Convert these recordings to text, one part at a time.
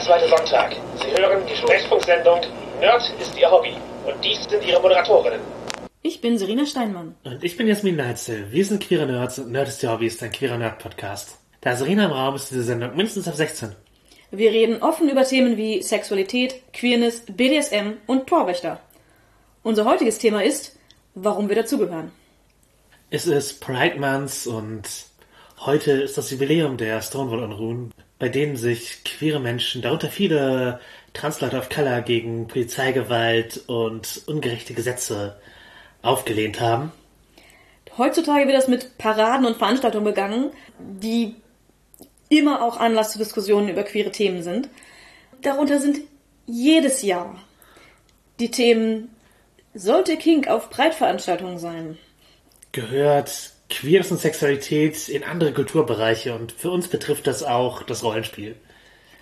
zweite Sonntag. Sie hören die Sprechfunksendung Nerd ist Ihr Hobby. Und dies sind Ihre Moderatorinnen. Ich bin Serena Steinmann. Und ich bin Jasmin Neitzel. Wir sind queere Nerds und Nerd ist Ihr Hobby ist ein queerer Nerd-Podcast. Da Serena im Raum ist diese Sendung mindestens ab 16. Wir reden offen über Themen wie Sexualität, Queerness, BDSM und Torwächter. Unser heutiges Thema ist, warum wir dazugehören. Es ist Pride Month und heute ist das Jubiläum der Stonewall-Unruhen, bei denen sich queere Menschen, darunter viele Transleute of Color, gegen Polizeigewalt und ungerechte Gesetze aufgelehnt haben. Heutzutage wird das mit Paraden und Veranstaltungen begangen, die immer auch Anlass zu Diskussionen über queere Themen sind. Darunter sind jedes Jahr die Themen sollte Kink auf Breitveranstaltungen sein? Gehört Queerness und Sexualität in andere Kulturbereiche und für uns betrifft das auch das Rollenspiel.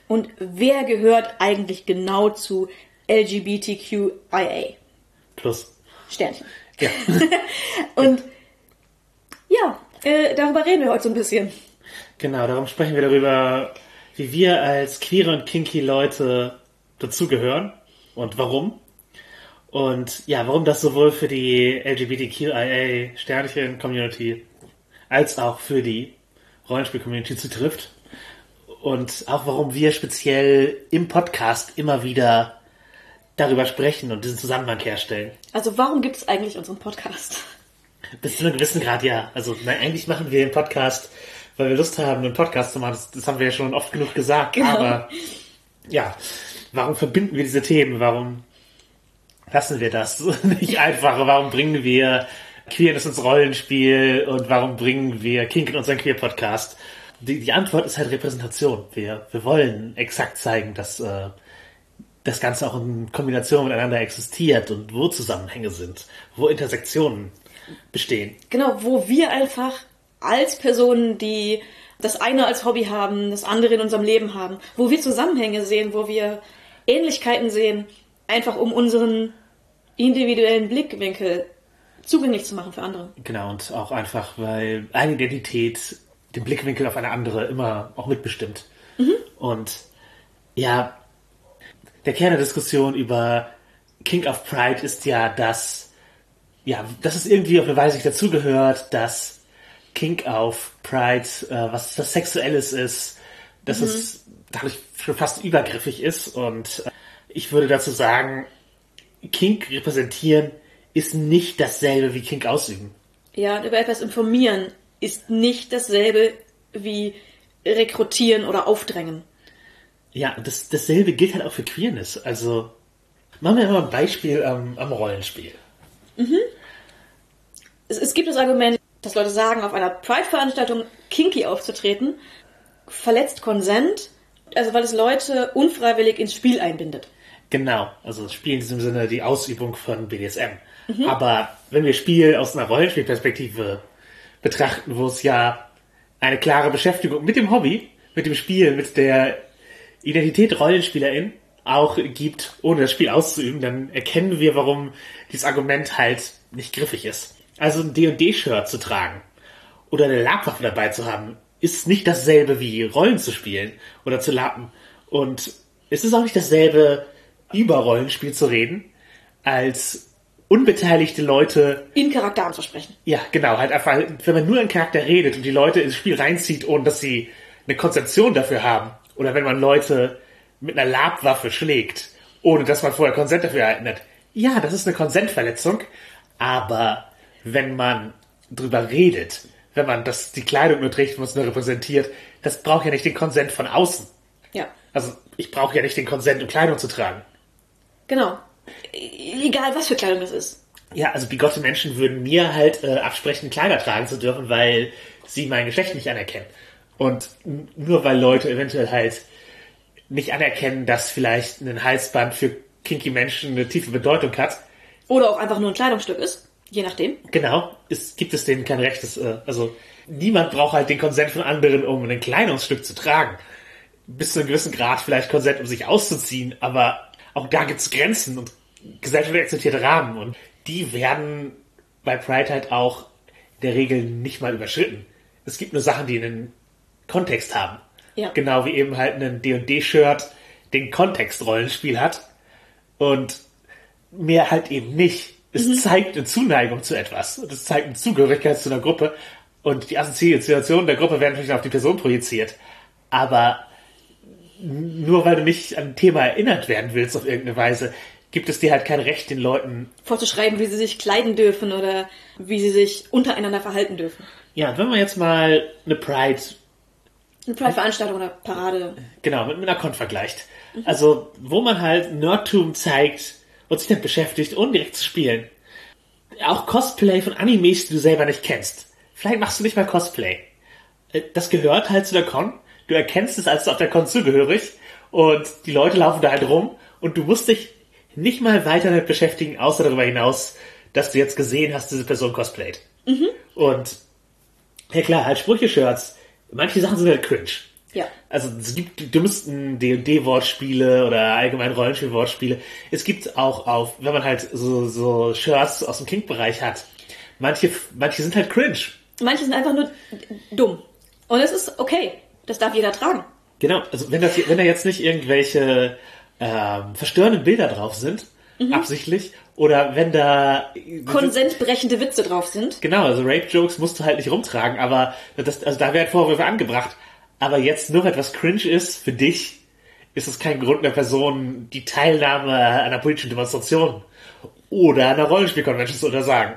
Und wer gehört eigentlich genau zu LGBTQIA? Plus. Sternchen. Ja. und ja, äh, darüber reden wir heute so ein bisschen. Genau, darum sprechen wir darüber, wie wir als queere und kinky Leute dazugehören und warum. Und ja, warum das sowohl für die LGBTQIA Sternchen Community als auch für die Rollenspiel Community zutrifft. Und auch warum wir speziell im Podcast immer wieder darüber sprechen und diesen Zusammenhang herstellen. Also warum gibt es eigentlich unseren Podcast? Bis zu einem gewissen Grad ja. Also nein, eigentlich machen wir den Podcast, weil wir Lust haben, einen Podcast zu machen. Das, das haben wir ja schon oft genug gesagt. Genau. Aber ja, warum verbinden wir diese Themen? Warum lassen wir das nicht einfach? Warum bringen wir Queerness ins Rollenspiel und warum bringen wir Kink in unseren Queer-Podcast? Die, die Antwort ist halt Repräsentation. Wir, wir wollen exakt zeigen, dass äh, das Ganze auch in Kombination miteinander existiert und wo Zusammenhänge sind, wo Intersektionen bestehen. Genau, wo wir einfach als Personen, die das eine als Hobby haben, das andere in unserem Leben haben, wo wir Zusammenhänge sehen, wo wir Ähnlichkeiten sehen, einfach um unseren individuellen Blickwinkel zugänglich zu machen für andere. Genau, und auch einfach, weil eine Identität den Blickwinkel auf eine andere immer auch mitbestimmt. Und ja, der Kern der Diskussion über King of Pride ist ja, dass, ja, dass es irgendwie auf eine Weise nicht dazugehört, dass King of Pride äh, was, was Sexuelles ist, dass es dadurch schon fast übergriffig ist. Und äh, ich würde dazu sagen, Kink repräsentieren ist nicht dasselbe wie Kink ausüben. Ja, und über etwas informieren ist nicht dasselbe wie rekrutieren oder aufdrängen. Ja, das, dasselbe gilt halt auch für Queerness. Also, machen wir mal ein Beispiel am, am Rollenspiel. Es, es gibt das Argument, dass Leute sagen, auf einer Pride-Veranstaltung kinky aufzutreten, verletzt Konsent, also weil es Leute unfreiwillig ins Spiel einbindet. Genau, also das Spiel in diesem Sinne die Ausübung von BDSM. Aber wenn wir Spiel aus einer Rollenspielperspektive betrachten, wo es ja eine klare Beschäftigung mit dem Hobby, mit dem Spiel, mit der Identität Rollenspielerin auch gibt, ohne das Spiel auszuüben, dann erkennen wir, warum dieses Argument halt nicht griffig ist. Also ein D&D-Shirt zu tragen oder eine Labwaffe dabei zu haben, ist nicht dasselbe wie Rollen zu spielen oder zu lappen. Und es ist auch nicht dasselbe, über Rollenspiel zu reden, als unbeteiligte Leute In Charakter anzusprechen. ja, genau, halt einfach, wenn man nur einen Charakter redet und die Leute ins Spiel reinzieht, ohne dass sie eine Konzeption dafür haben. Oder wenn man Leute mit einer Labwaffe schlägt, ohne dass man vorher Konsent dafür erhalten hat. Ja, das ist eine Konsentverletzung, aber wenn man drüber redet, wenn man das, die Kleidung nur trägt, was nur repräsentiert, das braucht ja nicht den Konsent von außen. Ja, Also, ich brauche ja nicht den Konsent, um Kleidung zu tragen. Genau. Egal, was für Kleidung das ist. Ja, also bigotte Menschen würden mir halt äh, absprechen, Kleider tragen zu dürfen, weil sie mein Geschlecht nicht anerkennen. Und nur weil Leute eventuell halt nicht anerkennen, dass vielleicht ein Halsband für kinky Menschen eine tiefe Bedeutung hat, Oder auch einfach nur ein Kleidungsstück ist. Je nachdem. genau, ist, gibt es denen kein Recht. Das, äh, also niemand braucht halt den Konsent von anderen, um ein Kleidungsstück zu tragen. Bis zu einem gewissen Grad vielleicht Konsent, um sich auszuziehen, aber auch da gibt es Grenzen und gesellschaftlich akzeptierte Rahmen und die werden bei Pride halt auch in der Regel nicht mal überschritten. Es gibt nur Sachen, die einen Kontext haben. Ja. Genau wie eben halt ein D&D-Shirt den Kontext Rollenspiel hat und mehr halt eben nicht. Es zeigt eine Zuneigung zu etwas und es zeigt eine Zugehörigkeit zu einer Gruppe und die Assoziationen der Gruppe werden natürlich auf die Person projiziert. Aber nur weil du nicht an ein Thema erinnert werden willst auf irgendeine Weise, gibt es dir halt kein Recht, den Leuten. Vorzuschreiben, wie sie sich kleiden dürfen oder wie sie sich untereinander verhalten dürfen. Ja, wenn man jetzt mal eine Pride, Eine Pride-Veranstaltung oder Parade. genau, mit, mit einer Con vergleicht. Also, wo man halt Nerdtum zeigt und sich damit beschäftigt, ohne direkt zu spielen. Auch Cosplay von Animes, die du selber nicht kennst. Vielleicht machst du nicht mal Cosplay. Äh, Das gehört halt zu der Con. Du erkennst es als auf der Con zugehörig und die Leute laufen da halt rum und du musst dich nicht mal weiter damit beschäftigen, außer darüber hinaus, dass du jetzt gesehen hast, diese Person cosplayt. Und ja klar, halt Sprüche-Shirts. Manche Sachen sind halt cringe. Ja. Also es gibt dümmsten D&D-Wortspiele oder allgemein Rollenspiel-Wortspiele. Es gibt auch auf, wenn man halt so, so Shirts aus dem Kink-Bereich hat, manche, manche sind halt cringe. Manche sind einfach nur dumm. Und es ist okay. Das darf jeder tragen. Genau, also wenn, das, wenn da jetzt nicht irgendwelche ähm, verstörenden Bilder drauf sind, absichtlich, oder wenn da... Konsentbrechende Witze drauf sind. Genau, also Rape-Jokes musst du halt nicht rumtragen, aber das, also da werden Vorwürfe angebracht. Aber jetzt nur weil etwas cringe ist für dich, ist es kein Grund einer Person, die Teilnahme an einer politischen Demonstration oder einer Rollenspielkonvention zu untersagen.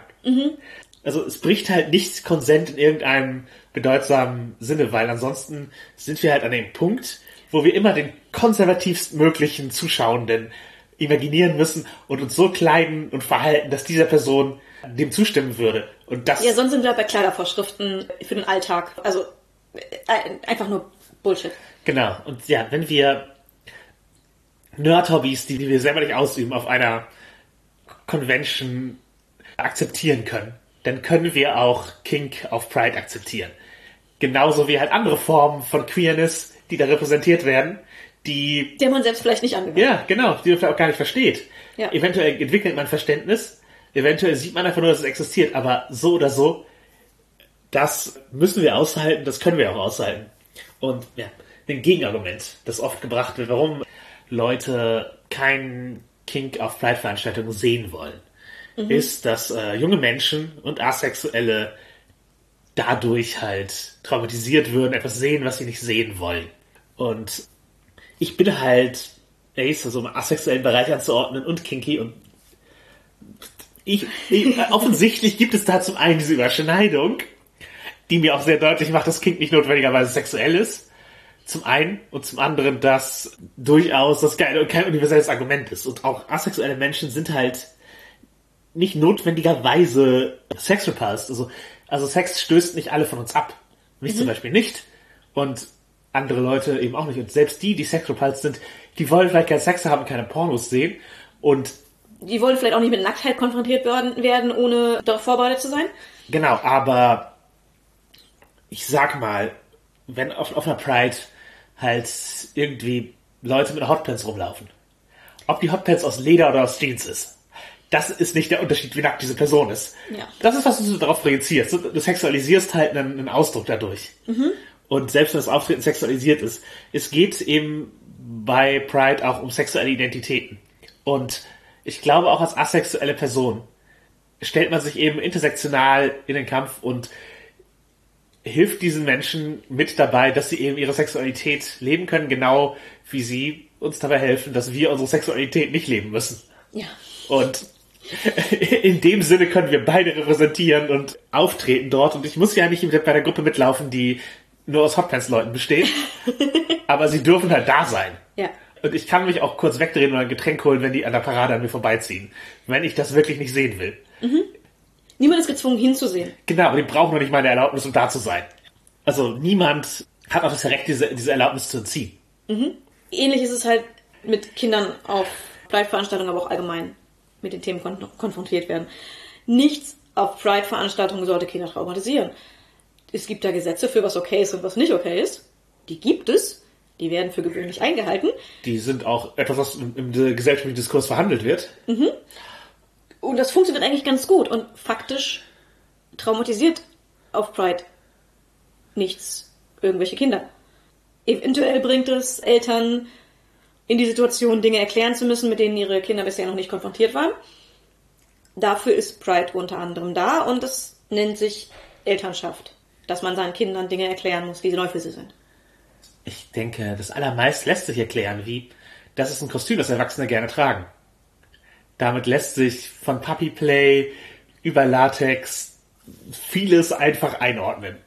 Also es bricht halt nicht Konsent in irgendeinem bedeutsamen Sinne, weil ansonsten sind wir halt an dem Punkt, wo wir immer den konservativst möglichen Zuschauenden imaginieren müssen und uns so kleiden und verhalten, dass dieser Person dem zustimmen würde. Und das Ja, sonst sind wir bei Kleidervorschriften für den Alltag. Also äh, einfach nur Bullshit. Genau. Und ja, wenn wir Nerd-Hobbys, die, die wir selber nicht ausüben, auf einer Convention akzeptieren können, dann können wir auch Kink auf Pride akzeptieren. Genauso wie halt andere Formen von Queerness, die da repräsentiert werden, die Der man selbst vielleicht nicht angehört. ja, genau, die man vielleicht auch gar nicht versteht. Ja. Eventuell entwickelt man Verständnis, eventuell sieht man einfach nur, dass es existiert, aber so oder so, das müssen wir aushalten, das können wir auch aushalten. Und ja, ein Gegenargument, das oft gebracht wird, warum Leute kein Kink auf Pride-Veranstaltungen sehen wollen, ist, dass äh, junge Menschen und Asexuelle dadurch halt traumatisiert würden, etwas sehen, was sie nicht sehen wollen. Und ich bin halt Ace, also im asexuellen Bereich anzuordnen und kinky und ich, ich, offensichtlich gibt es da zum einen diese Überschneidung, die mir auch sehr deutlich macht, dass Kink nicht notwendigerweise sexuell ist. Zum einen und zum anderen, dass durchaus das kein, kein universelles Argument ist. Und auch asexuelle Menschen sind halt nicht notwendigerweise sexrepulsed. Also, also Sex stößt nicht alle von uns ab. Mich zum Beispiel nicht. Und andere Leute eben auch nicht. Und selbst die, die sexrepulsed sind, die wollen vielleicht keinen Sex haben, keine Pornos sehen. Und Die wollen vielleicht auch nicht mit Nacktheit konfrontiert werden, werden ohne darauf vorbereitet zu sein. Genau, aber ich sag mal, wenn auf, auf einer Pride halt irgendwie Leute mit Hotpants rumlaufen, ob die Hotpants aus Leder oder aus Jeans ist, das ist nicht der Unterschied, wie nackt diese Person ist. Ja. Das ist, was du darauf projizierst. Du, sexualisierst halt einen, einen Ausdruck dadurch. Und selbst wenn das Auftreten sexualisiert ist, es geht eben bei Pride auch um sexuelle Identitäten. Und ich glaube auch als asexuelle Person stellt man sich eben intersektional in den Kampf und hilft diesen Menschen mit dabei, dass sie eben ihre Sexualität leben können, genau wie sie uns dabei helfen, dass wir unsere Sexualität nicht leben müssen. Ja. Und in dem Sinne können wir beide repräsentieren und auftreten dort. Und ich muss ja nicht bei der Gruppe mitlaufen, die nur aus Hotpants-Leuten besteht. aber sie dürfen halt da sein. Ja. Und ich kann mich auch kurz wegdrehen oder ein Getränk holen, wenn die an der Parade an mir vorbeiziehen. Wenn ich das wirklich nicht sehen will. Niemand ist gezwungen hinzusehen. Genau, aber die brauchen noch nicht meine Erlaubnis, um da zu sein. Also niemand hat auch das Recht, diese, diese Erlaubnis zu entziehen. Ähnlich ist es halt mit Kindern auf Pride-Veranstaltungen, aber auch allgemein mit den Themen kon konfrontiert werden. Nichts auf Pride-Veranstaltungen sollte Kinder traumatisieren. Es gibt da Gesetze für was okay ist und was nicht okay ist. Die gibt es. Die werden für gewöhnlich eingehalten. Die sind auch etwas, was im, im gesellschaftlichen Diskurs verhandelt wird. Und das funktioniert eigentlich ganz gut. Und faktisch traumatisiert auf Pride nichts irgendwelche Kinder. Eventuell bringt es Eltern in die Situation, Dinge erklären zu müssen, mit denen ihre Kinder bisher noch nicht konfrontiert waren. Dafür ist Pride unter anderem da und das nennt sich Elternschaft. Dass man seinen Kindern Dinge erklären muss, die neu für sie sind. Ich denke, das allermeist lässt sich erklären, wie das ist ein Kostüm, das Erwachsene gerne tragen. Damit lässt sich von Puppy Play über Latex vieles einfach einordnen.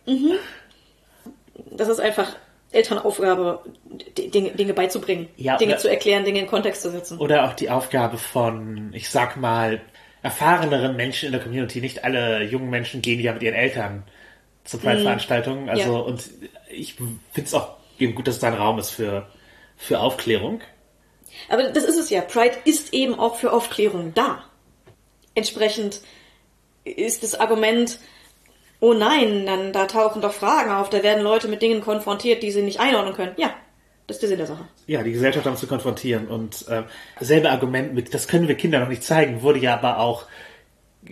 Das ist einfach Elternaufgabe, Dinge, Dinge beizubringen, Ja, Dinge oder- zu erklären, Dinge in Kontext zu setzen. Oder auch die Aufgabe von, ich sag mal, erfahreneren Menschen in der Community. Nicht alle jungen Menschen gehen ja mit ihren Eltern zu Pride-Veranstaltungen. Also, Ja. und ich finde es auch eben gut, dass es da ein Raum ist für, für Aufklärung. Aber das ist es ja. Pride ist eben auch für Aufklärung da. Entsprechend ist das Argument, oh nein, dann da tauchen doch Fragen auf, da werden Leute mit Dingen konfrontiert, die sie nicht einordnen können. Ja, das ist der Sinn der Sache. Ja, die Gesellschaft damit zu konfrontieren. Und äh, selbe Argument mit, das können wir Kindern noch nicht zeigen, wurde ja aber auch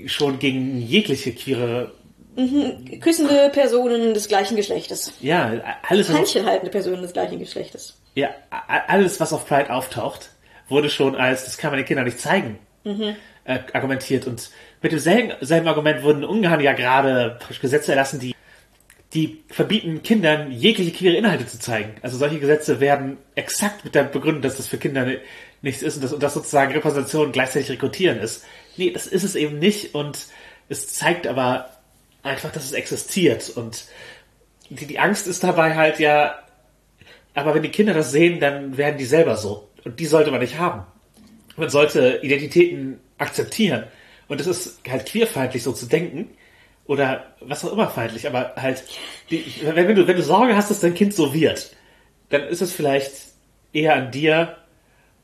schon gegen jegliche queere, Küssende Personen des gleichen Geschlechtes. ja, alles, was auf, Handchen haltende Personen des gleichen Geschlechtes. ja, alles, was auf Pride auftaucht, wurde schon als, das kann man den Kindern nicht zeigen, äh, argumentiert. Und mit demselben selben Argument wurden in Ungarn ja gerade Gesetze erlassen, die die verbieten Kindern jegliche queere Inhalte zu zeigen. Also solche Gesetze werden exakt mit der Begründung, dass das für Kinder ni- nichts ist und dass, und dass sozusagen Repräsentation gleichzeitig Rekrutieren ist. Nee, das ist es eben nicht und es zeigt aber einfach, dass es existiert und die, die Angst ist dabei halt ja, aber wenn die Kinder das sehen, dann werden die selber so. Und die sollte man nicht haben. Man sollte Identitäten akzeptieren. Und es ist halt queerfeindlich, so zu denken. Oder was auch immer feindlich, aber halt, die, wenn, du, wenn du Sorge hast, dass dein Kind so wird, dann ist es vielleicht eher an dir,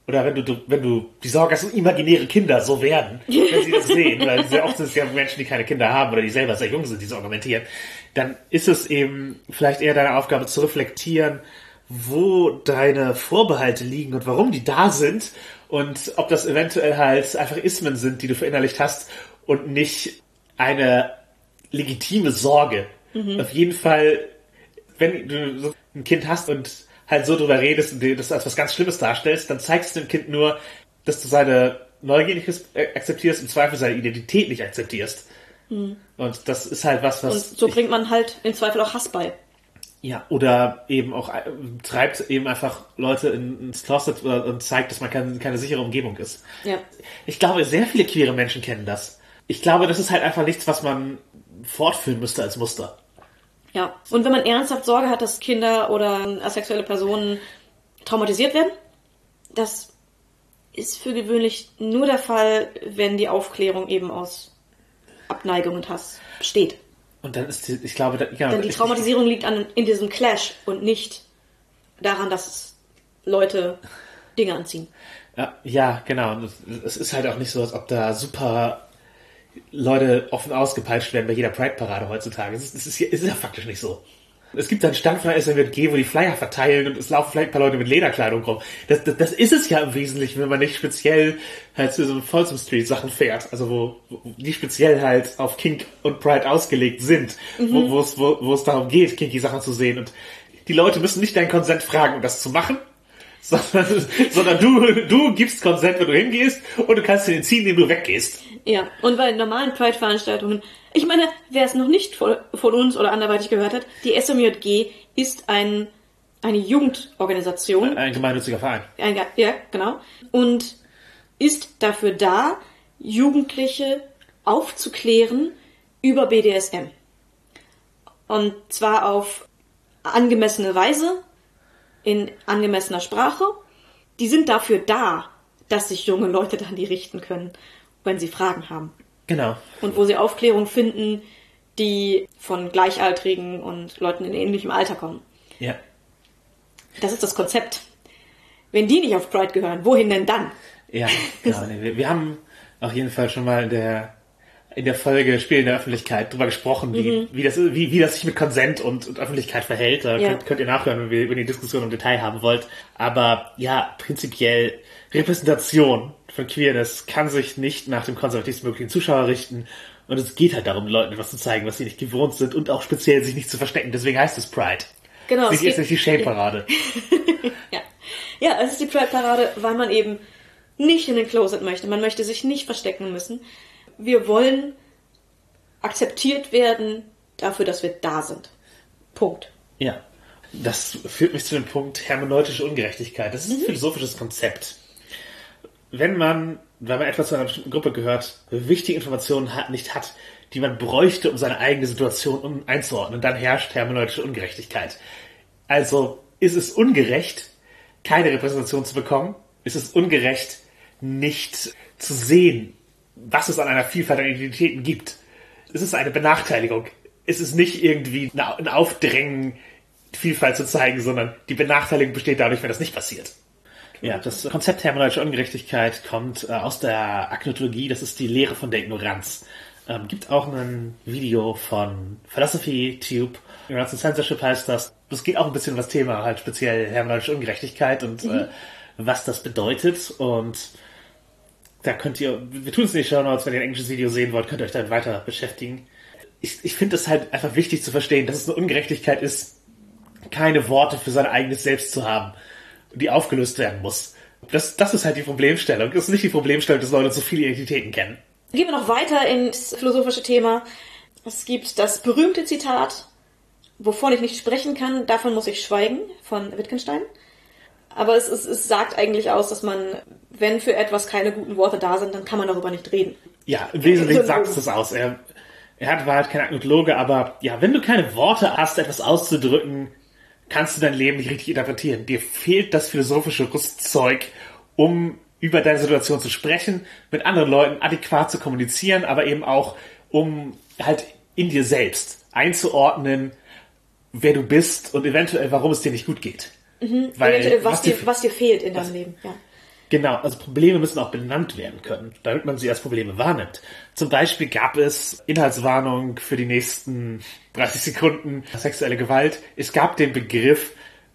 oder wenn du, du wenn du die Sorge hast, dass imaginäre Kinder so werden, wenn sie das sehen, weil sehr oft sind es ja Menschen, die keine Kinder haben oder die selber sehr jung sind, die so argumentieren, dann ist es eben vielleicht eher deine Aufgabe zu reflektieren, wo deine Vorbehalte liegen und warum die da sind und ob das eventuell halt einfach Ismen sind, die du verinnerlicht hast und nicht eine legitime Sorge. Auf jeden Fall, wenn du so ein Kind hast und halt so drüber redest und dir das als was ganz Schlimmes darstellst, dann zeigst du dem Kind nur, dass du seine Neugier nicht äh, akzeptierst, im Zweifel seine Identität nicht akzeptierst. Und das ist halt was, Und was so bringt man halt im Zweifel auch Hass bei. Ja, oder eben auch äh, treibt eben einfach Leute in, ins Closet und zeigt, dass man kein, keine sichere Umgebung ist. Ja. Ich glaube, sehr viele queere Menschen kennen das. Ich glaube, das ist halt einfach nichts, was man fortführen müsste als Muster. Ja. Und wenn man ernsthaft Sorge hat, dass Kinder oder asexuelle Personen traumatisiert werden, das ist für gewöhnlich nur der Fall, wenn die Aufklärung eben aus Abneigung und Hass besteht. Und dann ist die, ich glaube, da, ja, Denn die ich- Traumatisierung liegt an, in diesem Clash und nicht daran, dass Leute Dinge anziehen. Ja, ja, genau. Und es- ist halt auch nicht so, als ob da super Leute offen ausgepeitscht werden bei jeder Pride-Parade heutzutage. Es ist, es ist ja faktisch nicht so. Es gibt einen Stand von der SMG, wo die Flyer verteilen und es laufen vielleicht ein paar Leute mit Lederkleidung rum. Das, das, das ist es ja im Wesentlichen, wenn man nicht speziell halt zu so Folsom Street Sachen fährt. Also wo, wo die speziell halt auf Kink und Pride ausgelegt sind. Wo, wo, es, wo, wo es darum geht, kinky Sachen zu sehen. Und die Leute müssen nicht deinen Konsent fragen, um das zu machen sondern, sondern du, du gibst Konsent, wenn du hingehst und du kannst den ziehen, indem du weggehst. Ja, und bei normalen Pride-Veranstaltungen, ich meine, wer es noch nicht von, von uns oder anderweitig gehört hat, die SMJG ist ein, eine Jugendorganisation, Ein gemeinnütziger Verein. ein, ja, genau, und ist dafür da, Jugendliche aufzuklären über BDSM. Und zwar auf angemessene Weise, in angemessener Sprache. Die sind dafür da, dass sich junge Leute dann die richten können, wenn sie Fragen haben. Genau. Und wo sie Aufklärung finden, die von Gleichaltrigen und Leuten in ähnlichem Alter kommen. Ja. Das ist das Konzept. Wenn die nicht auf Pride gehören, wohin denn dann? Ja, genau. Wir, wir haben auf jeden Fall schon mal in der in der Folge Spiel in der Öffentlichkeit drüber gesprochen, wie, wie, das, wie, wie das sich mit Konsent und, und Öffentlichkeit verhält. Da Ja. könnt, könnt ihr nachhören, wenn, wir, wenn ihr die Diskussion im Detail haben wollt. Aber ja, prinzipiell Repräsentation von Queerness kann sich nicht nach dem konservativsten möglichen Zuschauer richten. Und es geht halt darum, Leuten etwas zu zeigen, was sie nicht gewohnt sind und auch speziell sich nicht zu verstecken. Deswegen heißt es Pride. Genau, Sie es ist nicht die Shame-Parade. Ja. Ja, es ist die Pride-Parade, weil man eben nicht in den Closet möchte. Man möchte sich nicht verstecken müssen. Wir wollen akzeptiert werden dafür, dass wir da sind. Punkt. Ja. Das führt mich zu dem Punkt hermeneutische Ungerechtigkeit. Das ist ein philosophisches Konzept. Wenn man, wenn man etwas zu einer bestimmten Gruppe gehört, wichtige Informationen hat, nicht hat, die man bräuchte, um seine eigene Situation einzuordnen, dann herrscht hermeneutische Ungerechtigkeit. Also ist es ungerecht, keine Repräsentation zu bekommen? Ist es ungerecht, nicht zu sehen, was es an einer Vielfalt an Identitäten gibt? Ist es eine Benachteiligung? Ist es nicht irgendwie ein Aufdrängen, Vielfalt zu zeigen, sondern die Benachteiligung besteht dadurch, wenn das nicht passiert? Ja, das Konzept hermeneutische Ungerechtigkeit kommt äh, aus der Agnotologie, das ist die Lehre von der Ignoranz. Ähm, gibt auch ein Video von Philosophy Tube, Ignorance and Censorship heißt das. Das geht auch ein bisschen um das Thema, halt speziell hermeneutische Ungerechtigkeit und mhm. äh, was das bedeutet. Und da könnt ihr, wir tun es nicht Show Notes, wenn ihr ein englisches Video sehen wollt, könnt ihr euch damit weiter beschäftigen. Ich, ich finde es halt einfach wichtig zu verstehen, dass es eine Ungerechtigkeit ist, keine Worte für sein eigenes Selbst zu haben, die aufgelöst werden muss. Das, das ist halt die Problemstellung. Das ist nicht die Problemstellung, dass Leute zu viele Identitäten kennen. Gehen wir noch weiter ins philosophische Thema. Es gibt das berühmte Zitat, wovon ich nicht sprechen kann, davon muss ich schweigen, von Wittgenstein. Aber es, es, es sagt eigentlich aus, dass man, wenn für etwas keine guten Worte da sind, dann kann man darüber nicht reden. Ja, im Wesentlichen sagt es das aus. Er, er hat, war halt kein Agnotologe, aber ja, wenn du keine Worte hast, etwas auszudrücken, kannst du dein Leben nicht richtig interpretieren. Dir fehlt das philosophische Rüstzeug, um über deine Situation zu sprechen, mit anderen Leuten adäquat zu kommunizieren, aber eben auch, um halt in dir selbst einzuordnen, wer du bist und eventuell, warum es dir nicht gut geht. Mhm. Weil, eventuell, was, was, dir, was dir fehlt in deinem Leben. Ja. Genau, also Probleme müssen auch benannt werden können, damit man sie als Probleme wahrnimmt. Zum Beispiel gab es Inhaltswarnung für die nächsten 30 Sekunden sexuelle Gewalt. Es gab den Begriff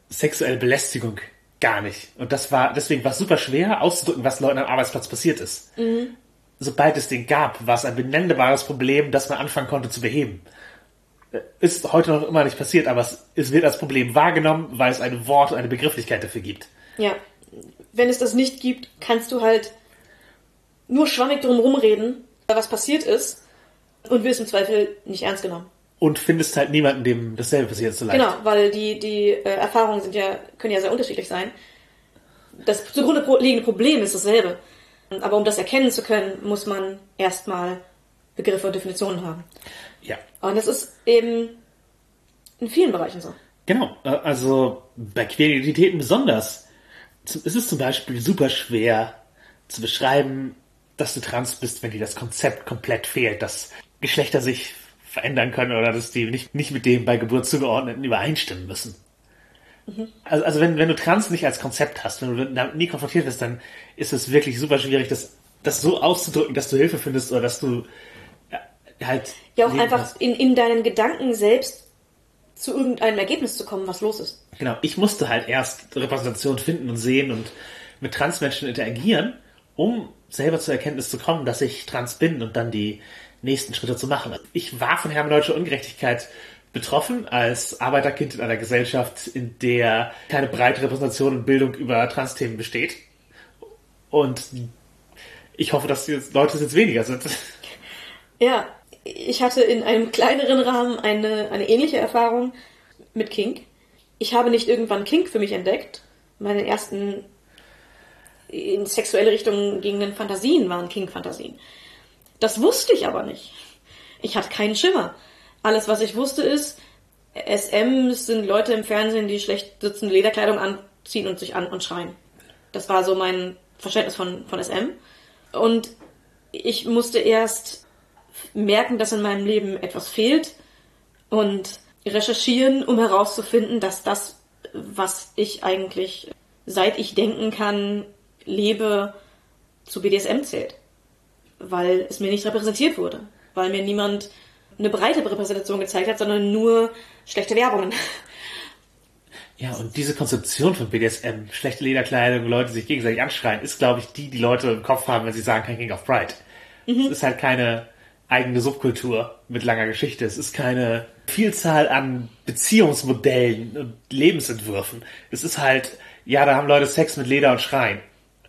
sexuelle Belästigung gar nicht. Und das war, deswegen war es super schwer auszudrücken, was Leuten am Arbeitsplatz passiert ist. Mhm. Sobald es den gab, war es ein benennbares Problem, das man anfangen konnte zu beheben. Ist heute noch immer nicht passiert, aber es, es wird als Problem wahrgenommen, weil es ein Wort, eine Begrifflichkeit dafür gibt. Ja. Wenn es das nicht gibt, kannst du halt nur schwammig drum rumreden, was passiert ist, und wirst im Zweifel nicht ernst genommen. Und findest halt niemanden, dem dasselbe passiert so leicht. Genau, weil die, die äh, Erfahrungen sind ja, können ja sehr unterschiedlich sein. Das zugrunde liegende Problem ist dasselbe. Aber um das erkennen zu können, muss man erstmal Begriffe und Definitionen haben. Ja. Und das ist eben in vielen Bereichen so. Genau, äh, also bei Queeridentitäten besonders. Es ist zum Beispiel super schwer zu beschreiben, dass du trans bist, wenn dir das Konzept komplett fehlt, dass Geschlechter sich verändern können oder dass die nicht, nicht mit dem bei Geburt zugeordneten übereinstimmen müssen. Mhm. Also, also wenn, wenn du trans nicht als Konzept hast, wenn du damit nie konfrontiert wirst, dann ist es wirklich super schwierig, das, das so auszudrücken, dass du Hilfe findest oder dass du halt. Ja, auch einfach in, in deinen Gedanken selbst zu irgendeinem Ergebnis zu kommen, was los ist. Genau, ich musste halt erst Repräsentation finden und sehen und mit Transmenschen interagieren, um selber zur Erkenntnis zu kommen, dass ich trans bin und dann die nächsten Schritte zu machen. Ich war von hermeneutischer Ungerechtigkeit betroffen als Arbeiterkind in einer Gesellschaft, in der keine breite Repräsentation und Bildung über Trans-Themen besteht. Und ich hoffe, dass die Leute jetzt weniger sind. Ja, ich hatte in einem kleineren Rahmen eine, eine ähnliche Erfahrung mit Kink. Ich habe nicht irgendwann Kink für mich entdeckt. Meine ersten in sexuelle Richtungen gehenden Fantasien waren Kink-Fantasien. Das wusste ich aber nicht. Ich hatte keinen Schimmer. Alles, was ich wusste, ist, SM sind Leute im Fernsehen, die schlecht sitzende Lederkleidung anziehen und sich an und schreien. Das war so mein Verständnis von, von SM. Und ich musste erst merken, dass in meinem Leben etwas fehlt und recherchieren, um herauszufinden, dass das, was ich eigentlich seit ich denken kann, lebe, zu BDSM zählt. Weil es mir nicht repräsentiert wurde. Weil mir niemand eine breite Repräsentation gezeigt hat, sondern nur schlechte Werbungen. Ja, und diese Konzeption von BDSM, schlechte Lederkleidung, Leute sich gegenseitig anschreien, ist, glaube ich, die, die Leute im Kopf haben, wenn sie sagen, kein King of Pride. Mhm. Es ist halt keine eigene Subkultur mit langer Geschichte. Es ist keine Vielzahl an Beziehungsmodellen und Lebensentwürfen. Es ist halt ja, da haben Leute Sex mit Leder und Schreien.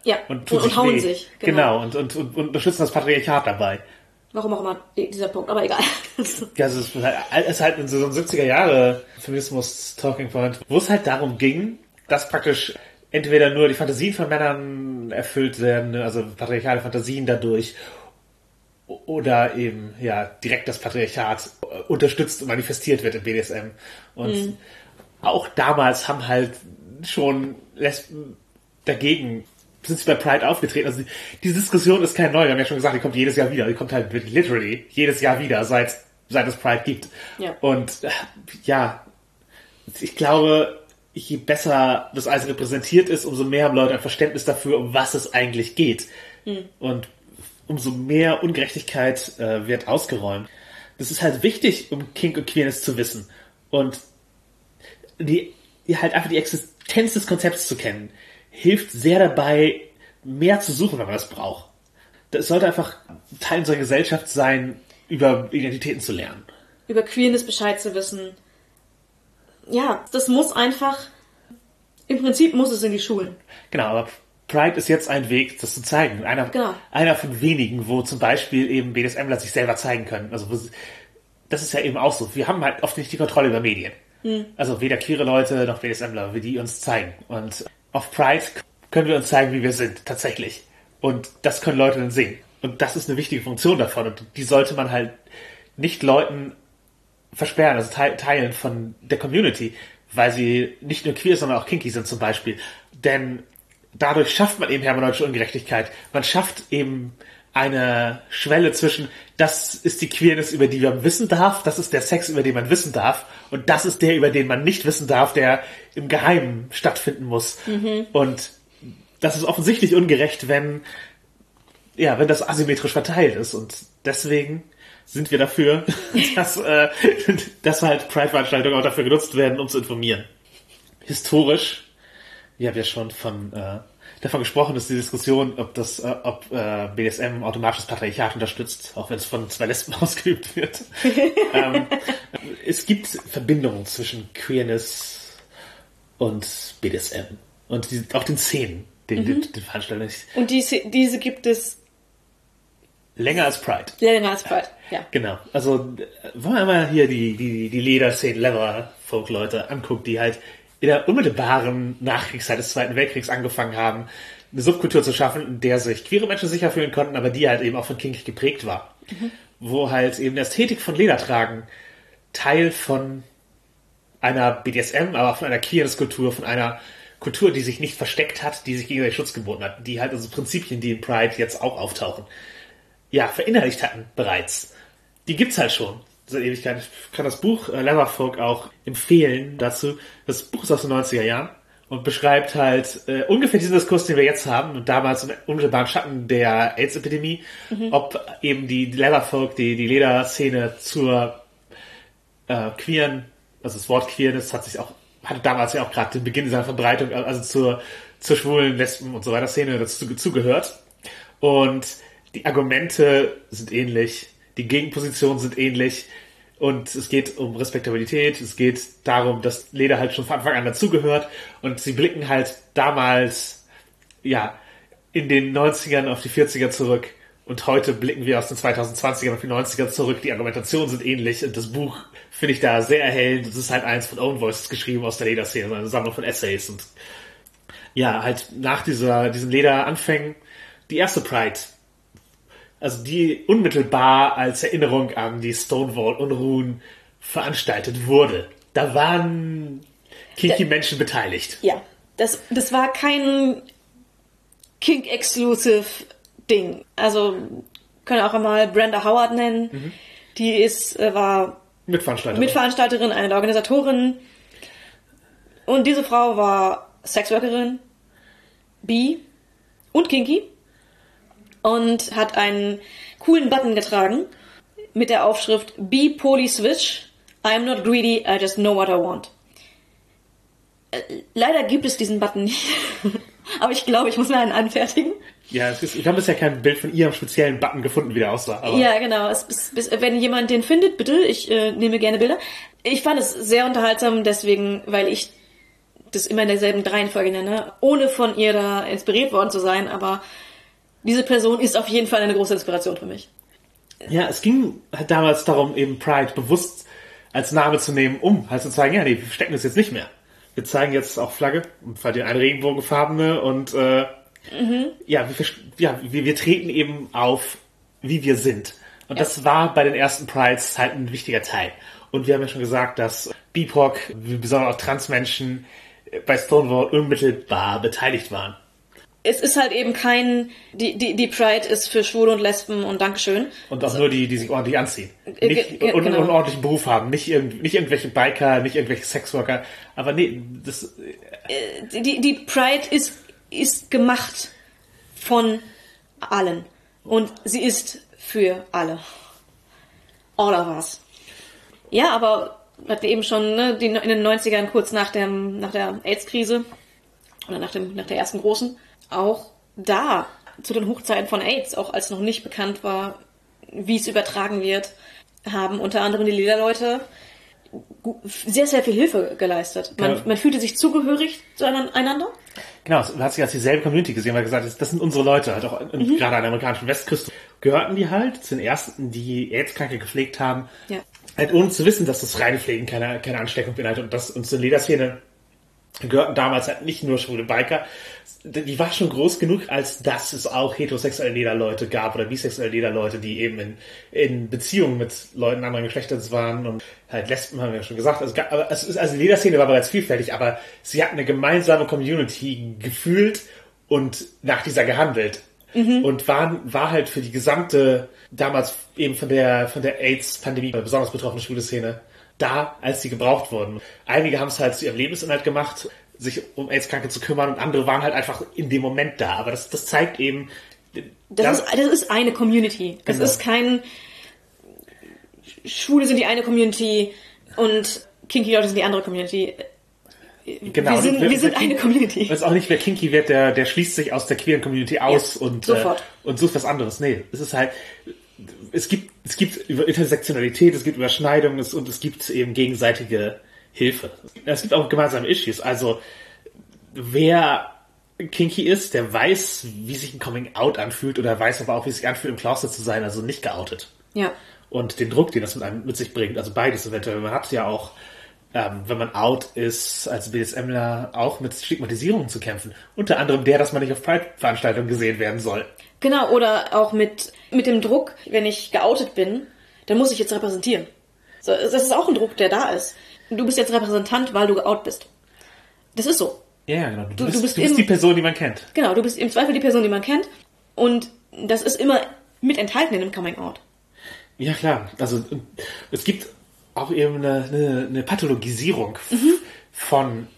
Ja, Und, und, sich hauen weh. sich. Genau, und, und, und, und unterstützen das Patriarchat dabei. Warum auch immer dieser Punkt, aber egal. Ja, es ist halt, ist halt in so einem 70er Jahre Feminismus Talking Point, wo es halt darum ging, dass praktisch entweder nur die Fantasien von Männern erfüllt werden, also patriarchale Fantasien dadurch, oder eben ja direkt das Patriarchat äh, unterstützt und manifestiert wird im BDSM. Und auch damals haben halt schon Lesben dagegen sind sie bei Pride aufgetreten. Also die, diese Diskussion ist kein neu. Wir haben ja schon gesagt, die kommt jedes Jahr wieder. Die kommt halt literally jedes Jahr wieder, seit, seit es Pride gibt. Ja. Und äh, ja, ich glaube, je besser das alles repräsentiert ist, umso mehr haben Leute ein Verständnis dafür, um was es eigentlich geht. Und umso mehr Ungerechtigkeit äh, wird ausgeräumt. Das ist halt wichtig, um Kink und Queerness zu wissen. Und die, die halt einfach die Existenz des Konzepts zu kennen, hilft sehr dabei, mehr zu suchen, wenn man das braucht. Das sollte einfach Teil unserer Gesellschaft sein, über Identitäten zu lernen. Über Queerness Bescheid zu wissen. Ja, das muss einfach, im Prinzip muss es in die Schulen. Genau, aber Pride ist jetzt ein Weg, das zu zeigen. Einer, Genau. einer von wenigen, wo zum Beispiel eben BDSMler sich selber zeigen können. Also das ist ja eben auch so. Wir haben halt oft nicht die Kontrolle über Medien. Also weder queere Leute noch BDSMler, wie die uns zeigen. Und auf Pride können wir uns zeigen, wie wir sind, tatsächlich. Und das können Leute dann sehen. Und das ist eine wichtige Funktion davon. Und die sollte man halt nicht Leuten versperren, also te teilen von der Community, weil sie nicht nur queer, sondern auch kinky sind zum Beispiel. Denn dadurch schafft man eben hermeneutische Ungerechtigkeit. Man schafft eben eine Schwelle zwischen, das ist die Queerness, über die man wissen darf, das ist der Sex, über den man wissen darf, und das ist der, über den man nicht wissen darf, der im Geheimen stattfinden muss. Und das ist offensichtlich ungerecht, wenn, ja, wenn das asymmetrisch verteilt ist. Und deswegen sind wir dafür, dass, äh, dass halt Pride-Veranstaltungen auch dafür genutzt werden, um zu informieren. Historisch, wir haben ja schon von, äh, davon gesprochen, dass die Diskussion, ob das, äh, ob äh, BDSM automatisch das Patriarchat unterstützt, auch wenn es von zwei Lesben ausgeübt wird. ähm, es gibt Verbindungen zwischen Queerness und BDSM und die, auch den Szenen, den, den, den Veranstaltungen. Und diese, diese gibt es Länger als Pride. länger als Pride. Ja. Genau. Also, äh, wenn man einmal hier die, die, die Lederszenen, Leather-Folk-Leute anguckt, die halt in der unmittelbaren Nachkriegszeit des Zweiten Weltkriegs angefangen haben, eine Subkultur zu schaffen, in der sich queere Menschen sicher fühlen konnten, aber die halt eben auch von Kink geprägt war. Wo halt eben die Ästhetik von Ledertragen Teil von einer BDSM, aber auch von einer Queerness-Kultur, von einer Kultur, die sich nicht versteckt hat, die sich gegenseitig Schutz geboten hat, die halt also Prinzipien, die in Pride jetzt auch auftauchen, ja, verinnerlicht hatten bereits. Die gibt's halt schon seit Ewigkeit. Ich kann das Buch äh, Leatherfolk auch empfehlen dazu. Das Buch ist aus den 90er Jahren und beschreibt halt äh, ungefähr diesen Diskurs, den wir jetzt haben und damals im unmittelbaren Schatten der AIDS-Epidemie, ob eben die Leatherfolk, die, die Lederszene zur äh, queeren, also das Wort Queerness hat sich auch, hatte damals ja auch gerade den Beginn seiner Verbreitung, also zur, zur schwulen, Lesben und so weiter Szene dazu zugehört. Und die Argumente sind ähnlich, die Gegenpositionen sind ähnlich. Und es geht um Respektabilität, es geht darum, dass Leder halt schon von Anfang an dazugehört. Und sie blicken halt damals, ja, in den 90ern auf die 40er zurück. Und heute blicken wir aus den 2020ern auf die 90er zurück. Die Argumentationen sind ähnlich. Und das Buch finde ich da sehr erhellend. Es ist halt eins von Own Voices geschrieben aus der Lederszene, eine Sammlung von Essays. Und ja, halt nach dieser, diesen Lederanfängen die erste Pride. Also die unmittelbar als Erinnerung an die Stonewall-Unruhen veranstaltet wurde. Da waren kinky Menschen beteiligt. Ja. Das, das war kein Kink-Exclusive Ding. Also, können auch einmal Brenda Howard nennen. Die ist, äh, war Mitveranstalter. Mitveranstalterin, eine der Organisatorin. Und diese Frau war Sexworkerin, bi und kinky. Und hat einen coolen Button getragen mit der Aufschrift Be Poly Switch. I'm not greedy, I just know what I want. Äh, Leider gibt es diesen Button nicht. Aber ich glaube, ich muss mir einen anfertigen. Ja, es ist, ich habe bisher kein Bild von ihrem speziellen Button gefunden, wie der aussah. Ja, genau. Es, bis, wenn jemand den findet, bitte, ich äh, nehme gerne Bilder. Ich fand es sehr unterhaltsam, deswegen, weil ich das immer in derselben Reihenfolge nenne, ohne von ihr da inspiriert worden zu sein, aber diese Person ist auf jeden Fall eine große Inspiration für mich. Ja, es ging halt damals darum, eben Pride bewusst als Name zu nehmen, um halt zu zeigen, ja, nee, wir verstecken das jetzt nicht mehr. Wir zeigen jetzt auch Flagge, und zwar eine regenbogenfarbene und äh, ja, wir, ja wir, wir treten eben auf, wie wir sind. Und Ja. das war bei den ersten Prides halt ein wichtiger Teil. Und wir haben ja schon gesagt, dass BIPOC, wie besonders auch Transmenschen, äh, bei Stonewall unmittelbar beteiligt waren. Es ist halt eben kein, die, die, die Pride ist für Schwule und Lesben und Dankeschön. Und auch nur die, die sich ordentlich anziehen. Äh, Nicht, und, genau. und einen ordentlichen Beruf haben. Nicht, irgend, nicht irgendwelche Biker, nicht irgendwelche Sexworker. Aber nee, das, die, die Pride ist, ist gemacht von allen. Und sie ist für alle. All of us. Ja, aber hatten wir eben schon, ne, die, in den 90ern, kurz nach, dem, nach der AIDS-Krise, oder nach, dem, nach der ersten großen, auch da, zu den Hochzeiten von AIDS, auch als noch nicht bekannt war, wie es übertragen wird, haben unter anderem die Lederleute sehr, sehr viel Hilfe geleistet. Man, Ja. man fühlte sich zugehörig zueinander. genau, es hat sich als dieselbe Community gesehen, weil gesagt, das, das sind unsere Leute, halt auch Mhm. gerade an der amerikanischen Westküste. Gehörten die halt zu den ersten, die AIDS-Kranke gepflegt haben. Ja. Halt ohne zu wissen, dass das reine Pflegen keine, keine Ansteckung beinhaltet und dass uns in Lederszene gehörten damals halt nicht nur schwule Biker. Die war schon groß genug, als dass es auch heterosexuelle Lederleute gab oder bisexuelle Lederleute, die eben in, in Beziehungen mit Leuten anderen Geschlechters waren und halt Lesben haben wir ja schon gesagt. Also, aber es ist, also die Lederszene war bereits vielfältig, aber sie hat eine gemeinsame Community gefühlt und nach dieser gehandelt. Und waren, war halt für die gesamte, damals eben von der, von der AIDS-Pandemie besonders betroffene schwule Szene da, als sie gebraucht wurden. Einige haben es halt zu ihrem Lebensinhalt gemacht, sich um AIDS-Kranke zu kümmern und andere waren halt einfach in dem Moment da. Aber das, das zeigt eben, Das, ist, das ist eine Community. Es Genau. ist kein Schwule sind die eine Community und kinky Leute sind die andere Community. genau. wir sind, Und wir sind eine Community. weiß auch nicht, wer kinky wird, der, der schließt sich aus der queeren Community aus Ja, und, sofort. Äh, und sucht was anderes. Nee, es ist halt, es gibt, es gibt über Intersektionalität, es gibt Überschneidungen es, und es gibt eben gegenseitige Hilfe. Es gibt auch gemeinsame Issues. Also, wer kinky ist, der weiß, wie sich ein Coming Out anfühlt oder weiß aber auch, wie es sich anfühlt, im Closet zu sein, also nicht geoutet. Ja. Und den Druck, den das mit, einem, mit sich bringt, also beides eventuell. Man hat ja auch, ähm, wenn man out ist, als BDSMler auch mit Stigmatisierung zu kämpfen. Unter anderem der, dass man nicht auf Pride-Veranstaltungen gesehen werden soll. Genau, oder auch mit, mit dem Druck, wenn ich geoutet bin, dann muss ich jetzt repräsentieren. So, das ist auch ein Druck, der da ist. Du bist jetzt Repräsentant, weil du geout bist. Das ist so. Ja, ja, genau. Du, Du- bist, du bist du bist im- die Person, die man kennt. Genau, du bist im Zweifel die Person, die man kennt. Und das ist immer mit enthalten in dem Coming Out. Ja, klar. Also es gibt auch eben eine, eine, eine Pathologisierung Mhm. von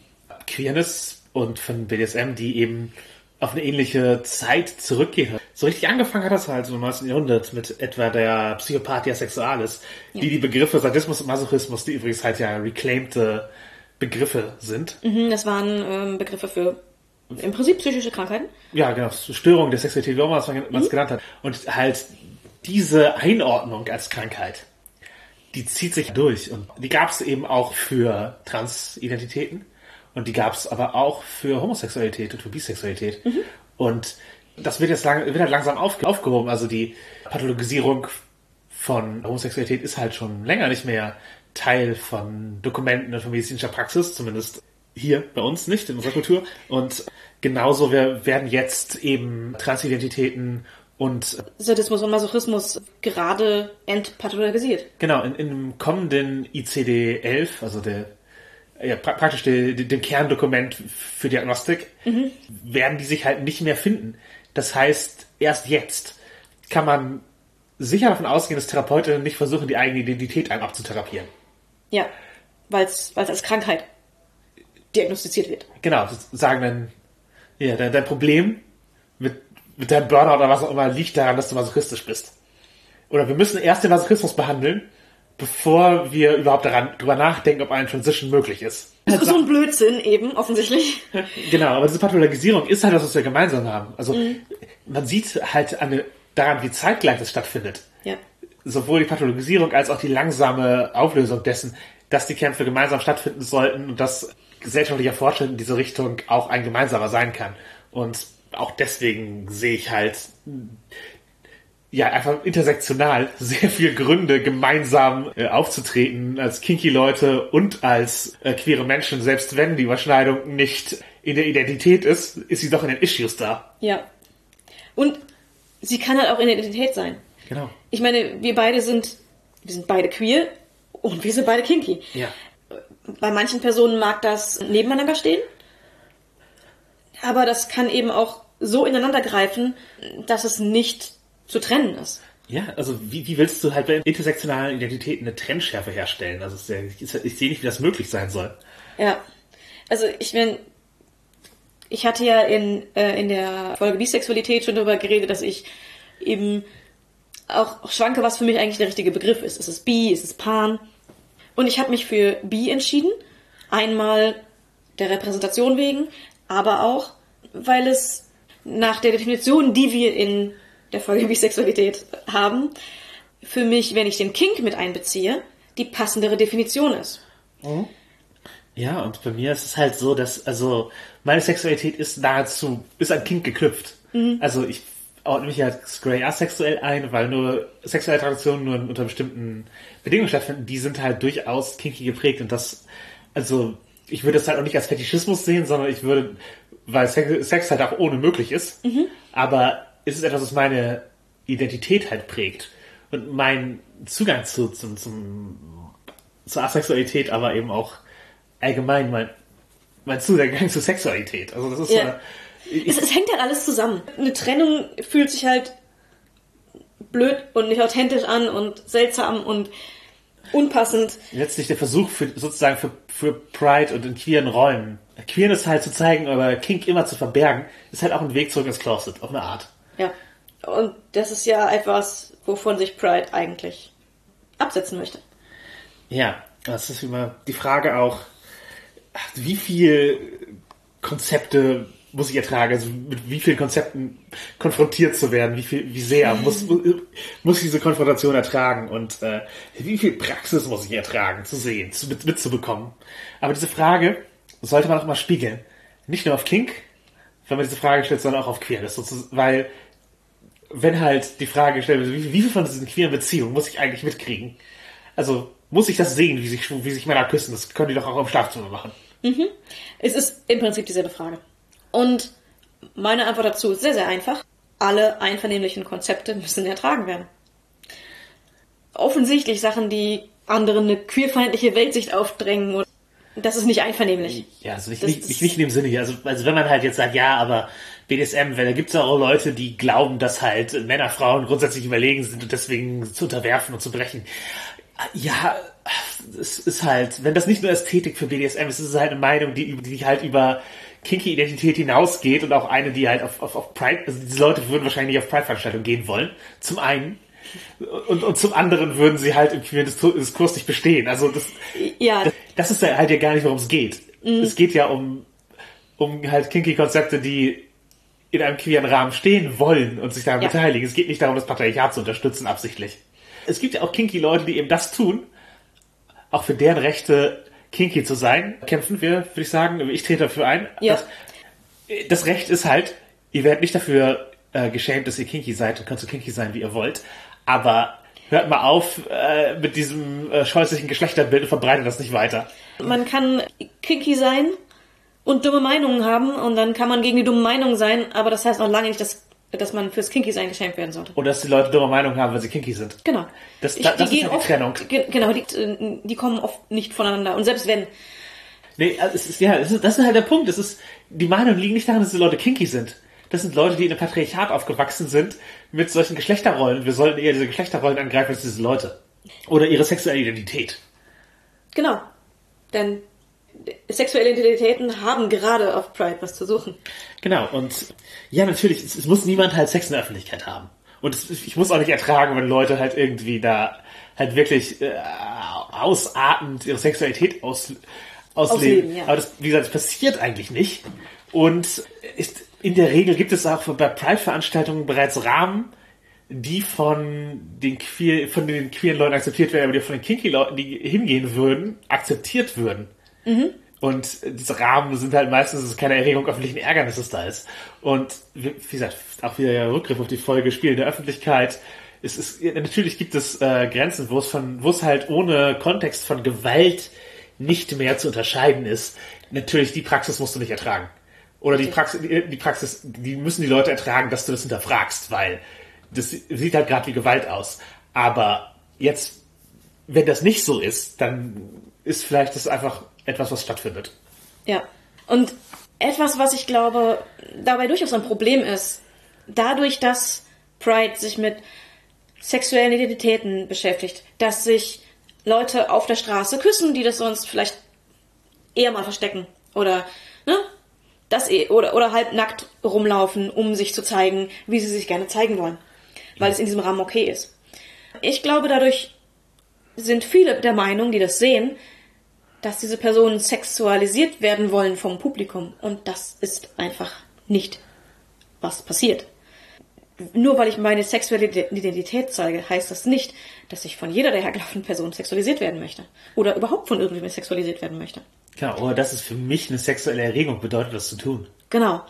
Queerness und von BDSM, die eben auf eine ähnliche Zeit zurückgeht. So richtig angefangen hat das halt so im 19. Jahrhundert mit etwa der Psychopathia Sexualis, die die Begriffe Sadismus und Masochismus, die übrigens halt ja reclaimte Begriffe sind. Mhm, Das waren ähm, Begriffe für im Prinzip psychische Krankheiten. Ja, genau, Störung der Sexualität, wie man Mhm. es genannt hat. Und halt diese Einordnung als Krankheit, die zieht sich durch. Und die gab es eben auch für Transidentitäten und die gab es aber auch für Homosexualität und für Bisexualität. Mhm. Und das wird jetzt lang, wird halt langsam aufge aufgehoben. Also die Pathologisierung von Homosexualität ist halt schon länger nicht mehr Teil von Dokumenten und von medizinischer Praxis, zumindest hier bei uns nicht, in unserer Kultur. Und genauso wir werden jetzt eben Transidentitäten und Sadismus und Masochismus gerade entpathologisiert. genau, in, in dem kommenden ICD-11, also der ja, pra praktisch de, de, dem Kerndokument für Diagnostik, werden die sich halt nicht mehr finden. Das heißt, erst jetzt kann man sicher davon ausgehen, dass Therapeutinnen nicht versuchen, die eigene Identität einem abzutherapieren. Ja, weil es als Krankheit diagnostiziert wird. Genau, sagen dann, ja, dein, dein Problem mit, mit deinem Burnout oder was auch immer liegt daran, dass du masochistisch bist. Oder wir müssen erst den Masochismus behandeln, bevor wir überhaupt daran drüber nachdenken, ob eine Transition möglich ist. So ein Blödsinn eben, offensichtlich. Genau, aber diese Pathologisierung ist halt das, was wir gemeinsam haben. Also man sieht halt an, daran, wie zeitgleich das stattfindet. Ja. Sowohl die Pathologisierung als auch die langsame Auflösung dessen, dass die Kämpfe gemeinsam stattfinden sollten und dass gesellschaftlicher Fortschritt in diese Richtung auch ein gemeinsamer sein kann. Und auch deswegen sehe ich halt ja einfach intersektional sehr viele Gründe, gemeinsam äh, aufzutreten als kinky Leute und als äh, queere Menschen, selbst wenn die Überschneidung nicht in der Identität ist, ist sie doch in den Issues da. Ja. Und sie kann halt auch in der Identität sein. Genau. Ich meine, wir beide sind, wir sind beide queer und wir sind beide kinky. Ja. Bei manchen Personen mag das nebeneinander stehen, aber das kann eben auch so ineinander greifen, dass es nicht zu trennen ist. Ja, also wie, wie willst du halt bei intersektionalen Identitäten eine Trennschärfe herstellen? Also ja, ich, ich sehe nicht, wie das möglich sein soll. Ja. Also ich meine, ich hatte ja in, äh, in der Folge Bisexualität schon darüber geredet, dass ich eben auch schwanke, was für mich eigentlich der richtige Begriff ist. Ist es Bi, ist es Pan? Und ich habe mich für Bi entschieden. Einmal der Repräsentation wegen, aber auch, weil es nach der Definition, die wir in der Folge Bisexualität haben, für mich, wenn ich den Kink mit einbeziehe, die passendere Definition ist. Ja, und bei mir ist es halt so, dass, also, meine Sexualität ist nahezu, ist an Kink geknüpft. Also, ich ordne mich als Grey asexuell ein, weil nur sexuelle Traditionen nur unter bestimmten Bedingungen stattfinden, die sind halt durchaus kinky geprägt und das, also, ich würde das halt auch nicht als Fetischismus sehen, sondern ich würde, weil Sex, Sex halt auch ohne möglich ist, aber ist es etwas, was meine Identität halt prägt und mein Zugang zu, zum, zum, zur Asexualität, aber eben auch allgemein mein, mein Zugang zur Sexualität. Also das ist Ja. so, ich, Es, es hängt halt alles zusammen. Eine Trennung fühlt sich halt blöd und nicht authentisch an und seltsam und unpassend. letztlich der Versuch für sozusagen für, für Pride und in queeren Räumen, Queerness halt zu zeigen, aber Kink immer zu verbergen, ist halt auch ein Weg zurück ins Closet, auf eine Art. Ja. Und das ist ja etwas, wovon sich Pride eigentlich absetzen möchte. Ja, das ist immer die Frage auch, wie viel Konzepte muss ich ertragen, also mit wie vielen Konzepten konfrontiert zu werden, wie viel, wie sehr muss, muss ich diese Konfrontation ertragen und äh, wie viel Praxis muss ich ertragen, zu sehen, zu, mit, mitzubekommen. Aber diese Frage sollte man auch mal spiegeln. Nicht nur auf Kink, wenn man diese Frage stellt, sondern auch auf sozusagen, weil wenn halt die Frage gestellt wird, wie, wie viel von diesen queeren Beziehungen muss ich eigentlich mitkriegen? Also muss ich das sehen, wie sich, wie sich Männer küssen? Das können die doch auch im Schlafzimmer machen. Es ist im Prinzip dieselbe Frage. Und meine Antwort dazu ist sehr, sehr einfach. Alle einvernehmlichen Konzepte müssen ertragen werden. Offensichtlich Sachen, die anderen eine queerfeindliche Weltsicht aufdrängen. Das ist nicht einvernehmlich. Ja, also nicht, Das nicht, nicht, nicht in dem Sinne. Also, also wenn man halt jetzt sagt, ja, aber BDSM, weil da gibt es ja auch Leute, die glauben, dass halt Männer Frauen grundsätzlich überlegen sind und deswegen zu unterwerfen und zu brechen. Ja, es ist halt, wenn das nicht nur Ästhetik für BDSM ist, ist es halt eine Meinung, die, die halt über kinky Identität hinausgeht und auch eine, die halt auf, auf, auf Pride, also diese Leute würden wahrscheinlich nicht auf Pride-Veranstaltungen gehen wollen. Zum einen. Und, und zum anderen würden sie halt im Diskurs nicht bestehen. Also das, Ja, das ist ja halt ja gar nicht, worum es geht. Es geht ja um, um halt kinky Konzepte, die in einem queeren Rahmen stehen wollen und sich daran Ja. beteiligen. Es geht nicht darum, das Patriarchat zu unterstützen, absichtlich. Es gibt ja auch kinky Leute, die eben das tun, auch für deren Rechte kinky zu sein. Kämpfen wir, würde ich sagen. Ich trete dafür ein. Ja. Das, das Recht ist halt, ihr werdet nicht dafür äh, geschämt, dass ihr kinky seid und könnt so kinky sein, wie ihr wollt. Aber hört mal auf äh, mit diesem äh, scheußlichen Geschlechterbild und verbreitet das nicht weiter. man kann kinky sein und dumme Meinungen haben und dann kann man gegen die dummen Meinungen sein, aber das heißt noch lange nicht, dass, dass man fürs kinky sein geschämt werden sollte. Oder dass die Leute dumme Meinung haben, weil sie kinky sind. Genau. Das- da- das ist ja die Trennung. ge- Genau, die, die kommen oft nicht voneinander. Und selbst wenn, Nee, also es ist, ja, es ist, das ist halt der Punkt. Es ist, die Meinungen liegen nicht daran, dass die Leute kinky sind. Das sind Leute, die in einem Patriarchat aufgewachsen sind mit solchen Geschlechterrollen. Wir sollten eher diese Geschlechterrollen angreifen als diese Leute. Oder ihre sexuelle Identität. genau. Denn sexuelle Identitäten haben gerade auf Pride was zu suchen. Genau, und ja, natürlich, es, es muss niemand halt Sex in der Öffentlichkeit haben. Und es, ich muss auch nicht ertragen, wenn Leute halt irgendwie da halt wirklich äh, ausatmend ihre Sexualität aus, ausleben. Ausleben, ja. Aber das, wie gesagt, das passiert eigentlich nicht. Und ist, in der Regel gibt es auch bei Pride-Veranstaltungen bereits Rahmen, die von den queer, von den queeren Leuten akzeptiert werden, aber die von den kinky Leuten, die hingehen würden, akzeptiert würden. Und Und diese Rahmen sind halt meistens keine Erregung öffentlichen Ärgernisses da ist. Und wie gesagt, auch wieder der Rückgriff auf die Folge Spiel in der Öffentlichkeit. Es ist, natürlich gibt es äh, Grenzen, wo es von, wo es halt ohne Kontext von Gewalt nicht mehr zu unterscheiden ist. Natürlich, die Praxis musst du nicht ertragen. Oder die Praxis, die Praxis, die müssen die Leute ertragen, dass du das hinterfragst, weil das sieht halt gerade wie Gewalt aus. Aber jetzt, wenn das nicht so ist, dann ist vielleicht das einfach etwas, was stattfindet. Ja. Und etwas, was ich glaube, dabei durchaus ein Problem ist, dadurch, dass Pride sich mit sexuellen Identitäten beschäftigt, dass sich Leute auf der Straße küssen, die das sonst vielleicht eher mal verstecken oder ne, das eh, oder oder halb nackt rumlaufen, um sich zu zeigen, wie sie sich gerne zeigen wollen, weil es in diesem Rahmen okay ist. Ich glaube, dadurch sind viele der Meinung, die das sehen, dass diese Personen sexualisiert werden wollen vom Publikum und das ist einfach nicht was passiert nur weil ich meine sexuelle Identität zeige, heißt das nicht, dass ich von jeder der hergelaufenen Person sexualisiert werden möchte. Oder überhaupt von irgendwem sexualisiert werden möchte. Genau, oder das ist für mich eine sexuelle Erregung bedeutet, das zu tun. Genau.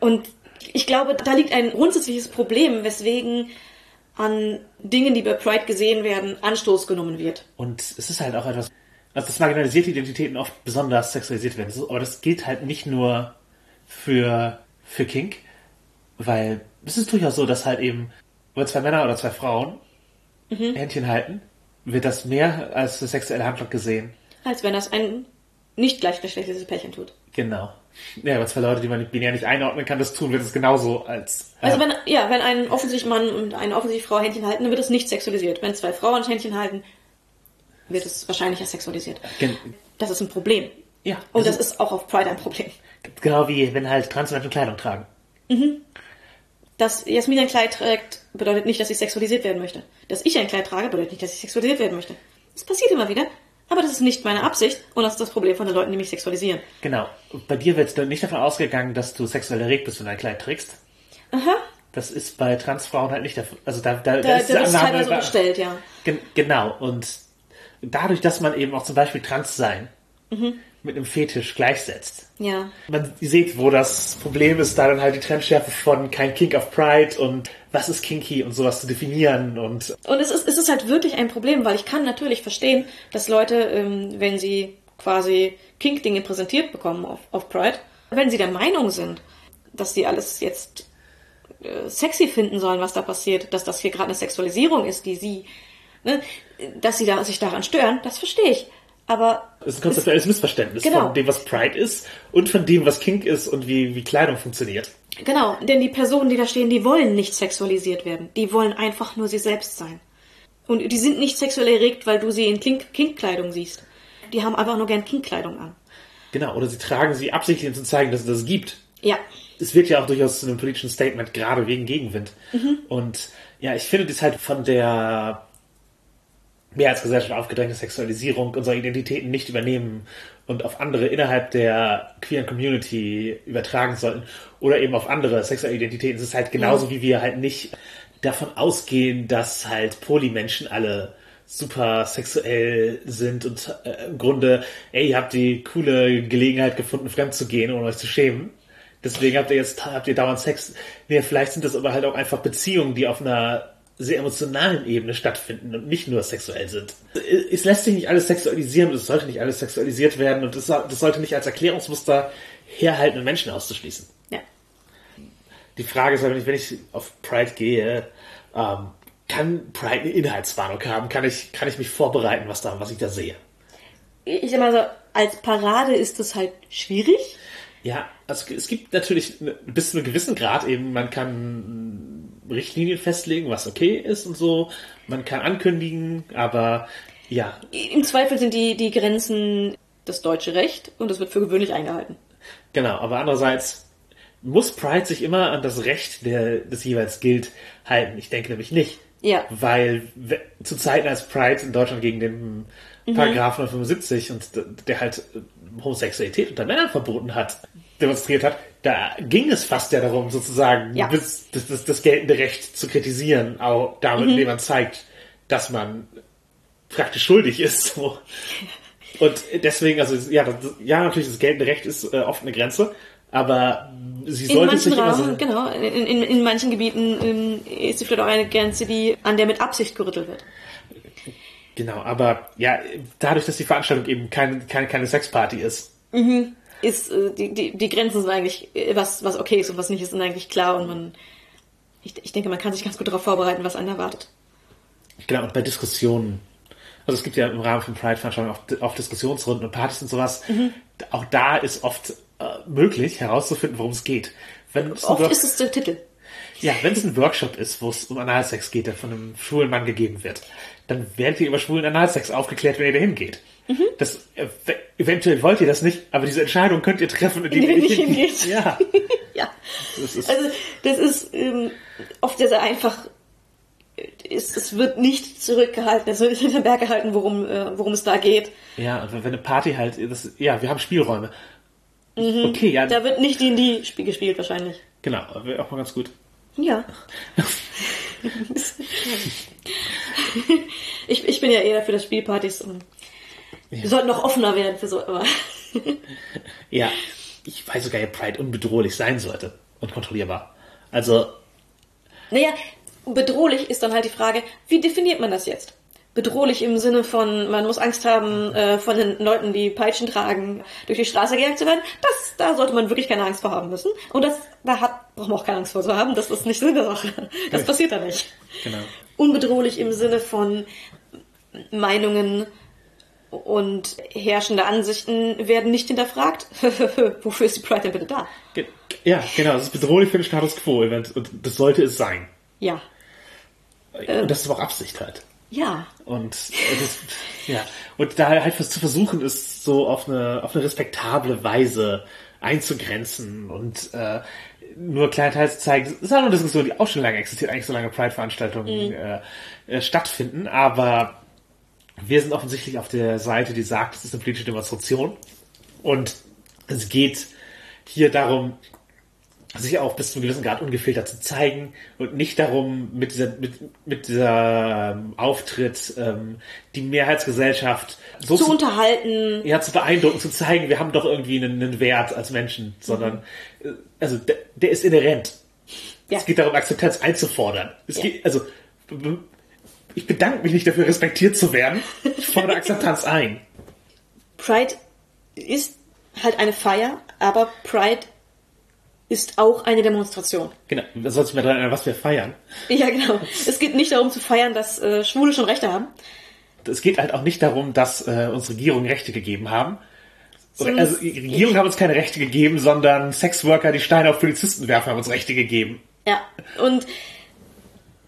Und ich glaube, da liegt ein grundsätzliches Problem, weswegen an Dingen, die bei Pride gesehen werden, Anstoß genommen wird. Und es ist halt auch etwas, also dass marginalisierte Identitäten oft besonders sexualisiert werden. Aber das gilt halt nicht nur für, für Kink, weil es ist durchaus so, dass halt eben, wenn zwei Männer oder zwei Frauen mhm. Händchen halten, wird das mehr als eine sexuelle Handlung gesehen. Als wenn das ein nicht gleichgeschlechtliches Pärchen tut. Genau. Ja, aber zwei Leute, die man binär nicht einordnen kann, das tun, wird es genauso als. Äh also wenn, ja, wenn ein offensichtlich Mann und eine offensichtlich Frau Händchen halten, dann wird es nicht sexualisiert. Wenn zwei Frauen Händchen halten, wird es wahrscheinlich ja sexualisiert. Gen das ist ein Problem. Ja. Und das ist, auch auf Pride ein Problem. Genau wie wenn halt Transmenschen Kleidung tragen. Mhm dass Jasmin ein Kleid trägt, bedeutet nicht, dass sie sexualisiert werden möchte. Dass ich ein Kleid trage, bedeutet nicht, dass ich sexualisiert werden möchte. Das passiert immer wieder, aber das ist nicht meine Absicht und das ist das Problem von den Leuten, die mich sexualisieren. Genau. Bei dir wird nicht davon ausgegangen, dass du sexuell erregt bist, wenn du ein Kleid trägst. Aha. Das ist bei Transfrauen halt nicht der Fall. Also da, da, da, da ist da ist teilweise unterstellt, ja. Gen genau. Und dadurch, dass man eben auch zum Beispiel trans sein mhm mit einem Fetisch gleichsetzt. Ja. Man sieht, wo das Problem ist, da dann halt die Trendschärfe von kein Kink of Pride und was ist kinky und sowas zu definieren und. Und es ist, es ist halt wirklich ein Problem, weil ich kann natürlich verstehen, dass Leute, ähm, wenn sie quasi Kink-Dinge präsentiert bekommen auf, auf Pride, wenn sie der Meinung sind, dass sie alles jetzt äh, sexy finden sollen, was da passiert, dass das hier gerade eine Sexualisierung ist, die sie, ne, dass sie da, sich daran stören, das verstehe ich. Aber. Es ist ein konzeptuelles Missverständnis genau. von dem, was Pride ist und von dem, was Kink ist und wie, wie Kleidung funktioniert. Genau, denn die Personen, die da stehen, die wollen nicht sexualisiert werden. Die wollen einfach nur sie selbst sein. Und die sind nicht sexuell erregt, weil du sie in Kink-Kleidung siehst. Die haben einfach nur gern Kink-Kleidung an. Genau, oder sie tragen sie absichtlich, um zu zeigen, dass es das gibt. Ja. Es wird ja auch durchaus zu einem politischen Statement, gerade wegen Gegenwind. Mhm. Und ja, ich finde das halt von der mehr als Gesellschaft aufgedrängte Sexualisierung unserer Identitäten nicht übernehmen und auf andere innerhalb der queeren Community übertragen sollten oder eben auf andere sexuelle Identitäten. Es ist halt genauso, ja. wie wir halt nicht davon ausgehen, dass halt Polymenschen alle super sexuell sind und äh, im Grunde, ey, ihr habt die coole Gelegenheit gefunden, fremd zu gehen, ohne euch zu schämen. Deswegen habt ihr jetzt, habt ihr dauernd Sex. Nee, vielleicht sind das aber halt auch einfach Beziehungen, die auf einer sehr emotionalen Ebene stattfinden und nicht nur sexuell sind. Es lässt sich nicht alles sexualisieren und es sollte nicht alles sexualisiert werden und das, das sollte nicht als Erklärungsmuster herhalten, Menschen auszuschließen. Ja. Die Frage ist aber wenn ich auf Pride gehe, ähm, kann Pride eine Inhaltswarnung haben? Kann ich, kann ich mich vorbereiten, was da, was ich da sehe? Ich sag mal so, als Parade ist das halt schwierig. Ja, also es gibt natürlich bis zu einem gewissen Grad eben, man kann Richtlinien festlegen, was okay ist und so. Man kann ankündigen, aber ja. Im Zweifel sind die, die Grenzen das deutsche Recht und das wird für gewöhnlich eingehalten. Genau, aber andererseits muss Pride sich immer an das Recht, der das jeweils gilt, halten. Ich denke nämlich nicht. Ja. Weil zu Zeiten, als Pride in Deutschland gegen den mhm. Paragraphen 75 und der halt Homosexualität unter Männern verboten hat, demonstriert hat, da ging es fast ja darum, sozusagen ja. das, das, das, geltende Recht zu kritisieren, auch damit, mhm. indem man zeigt, dass man praktisch schuldig ist. So. Und deswegen, also ja, das, ja natürlich, das geltende Recht ist äh, oft eine Grenze, aber sie In sollte sich immer Rahmen, so, genau, in, in, in manchen Gebieten ähm, ist sie vielleicht auch eine Grenze, die an der mit Absicht gerüttelt wird. Genau, aber ja, dadurch, dass die Veranstaltung eben keine, keine, keine Sexparty ist. Ist äh, die, die, die Grenzen sind eigentlich, äh, was, was okay ist und was nicht ist, sind eigentlich klar und man, ich, ich denke, man kann sich ganz gut darauf vorbereiten, was einen erwartet. Genau, und bei Diskussionen. Also es gibt ja im Rahmen von Pride-Veranstaltungen auch, auch Diskussionsrunden und Partys und sowas. Auch da ist oft äh, möglich herauszufinden, worum es geht. Wenn Oft ist es der Titel. Ja, wenn es ein Workshop ist, wo es um Analsex geht, der von einem schwulen Mann gegeben wird, dann werdet ihr über schwulen Analsex aufgeklärt, wenn ihr dahin geht. Das, äh, eventuell wollt ihr das nicht, aber diese Entscheidung könnt ihr treffen, indem ihr ihr nicht hingeht. hingeht. Ja, Ja. das ist, Also, das ist ähm, oft sehr, sehr einfach. Es, es wird nicht zurückgehalten, es wird nicht hinter den Berg gehalten, worum, äh, worum es da geht. ja, und wenn eine Party halt, das, ja, wir haben Spielräume. Okay, ja, Da wird nicht D&D Spiel gespielt wahrscheinlich. genau, auch mal ganz gut. Ja. ich, ich bin ja eher für das Spielpartys und wir sollten noch offener werden für so, aber Ja, ich weiß sogar, ja, Pride unbedrohlich sein sollte und kontrollierbar. Also, naja, bedrohlich ist dann halt die Frage, wie definiert man das jetzt? Bedrohlich im Sinne von, man muss Angst haben, äh, von den Leuten, die Peitschen tragen, durch die Straße gejagt zu werden. Das, da sollte man wirklich keine Angst vor haben müssen. Und das, da hat, braucht man auch keine Angst vor zu haben. Das ist nicht Sinn der Sache. Das passiert da nicht. genau. unbedrohlich im Sinne von Meinungen und herrschende Ansichten werden nicht hinterfragt. Wofür ist die Pride denn bitte da? Ja, genau, es ist bedrohlich für den Status Quo und das sollte es sein. Ja. Und das ist aber auch Absicht halt. Ja. Und das, ja, und da halt was zu versuchen ist, so auf eine auf eine respektable Weise einzugrenzen und äh, nur kleinteils zeigen. Das ist auch eine Diskussion, die auch schon lange existiert, eigentlich solange Pride-Veranstaltungen äh, äh, stattfinden, aber wir sind offensichtlich auf der Seite, die sagt, es ist eine politische Demonstration und es geht hier darum, sich auch bis zu einem gewissen Grad ungefiltert zu zeigen und nicht darum, mit dieser, mit, mit dieser ähm, Auftritt ähm, die Mehrheitsgesellschaft so Zu unterhalten. ja, zu beeindrucken, zu zeigen, wir haben doch irgendwie einen, einen Wert als Menschen, sondern äh, also der, der ist inhärent. Ja. Es geht darum, Akzeptanz einzufordern. Es Ja. geht, also ich bedanke mich nicht dafür, respektiert zu werden. Ich fordere Akzeptanz ein. Pride ist halt eine Feier, aber Pride ist auch eine Demonstration. Genau, da soll sich mal dran erinnern, was wir feiern. Ja, genau. Es geht nicht darum zu feiern, dass äh, Schwule schon Rechte haben. Es geht halt auch nicht darum, dass äh, unsere Regierungen Rechte gegeben haben. Sondern Also Regierungen haben uns keine Rechte gegeben, sondern Sexworker, die Steine auf Polizisten werfen, haben uns Rechte gegeben. Ja, und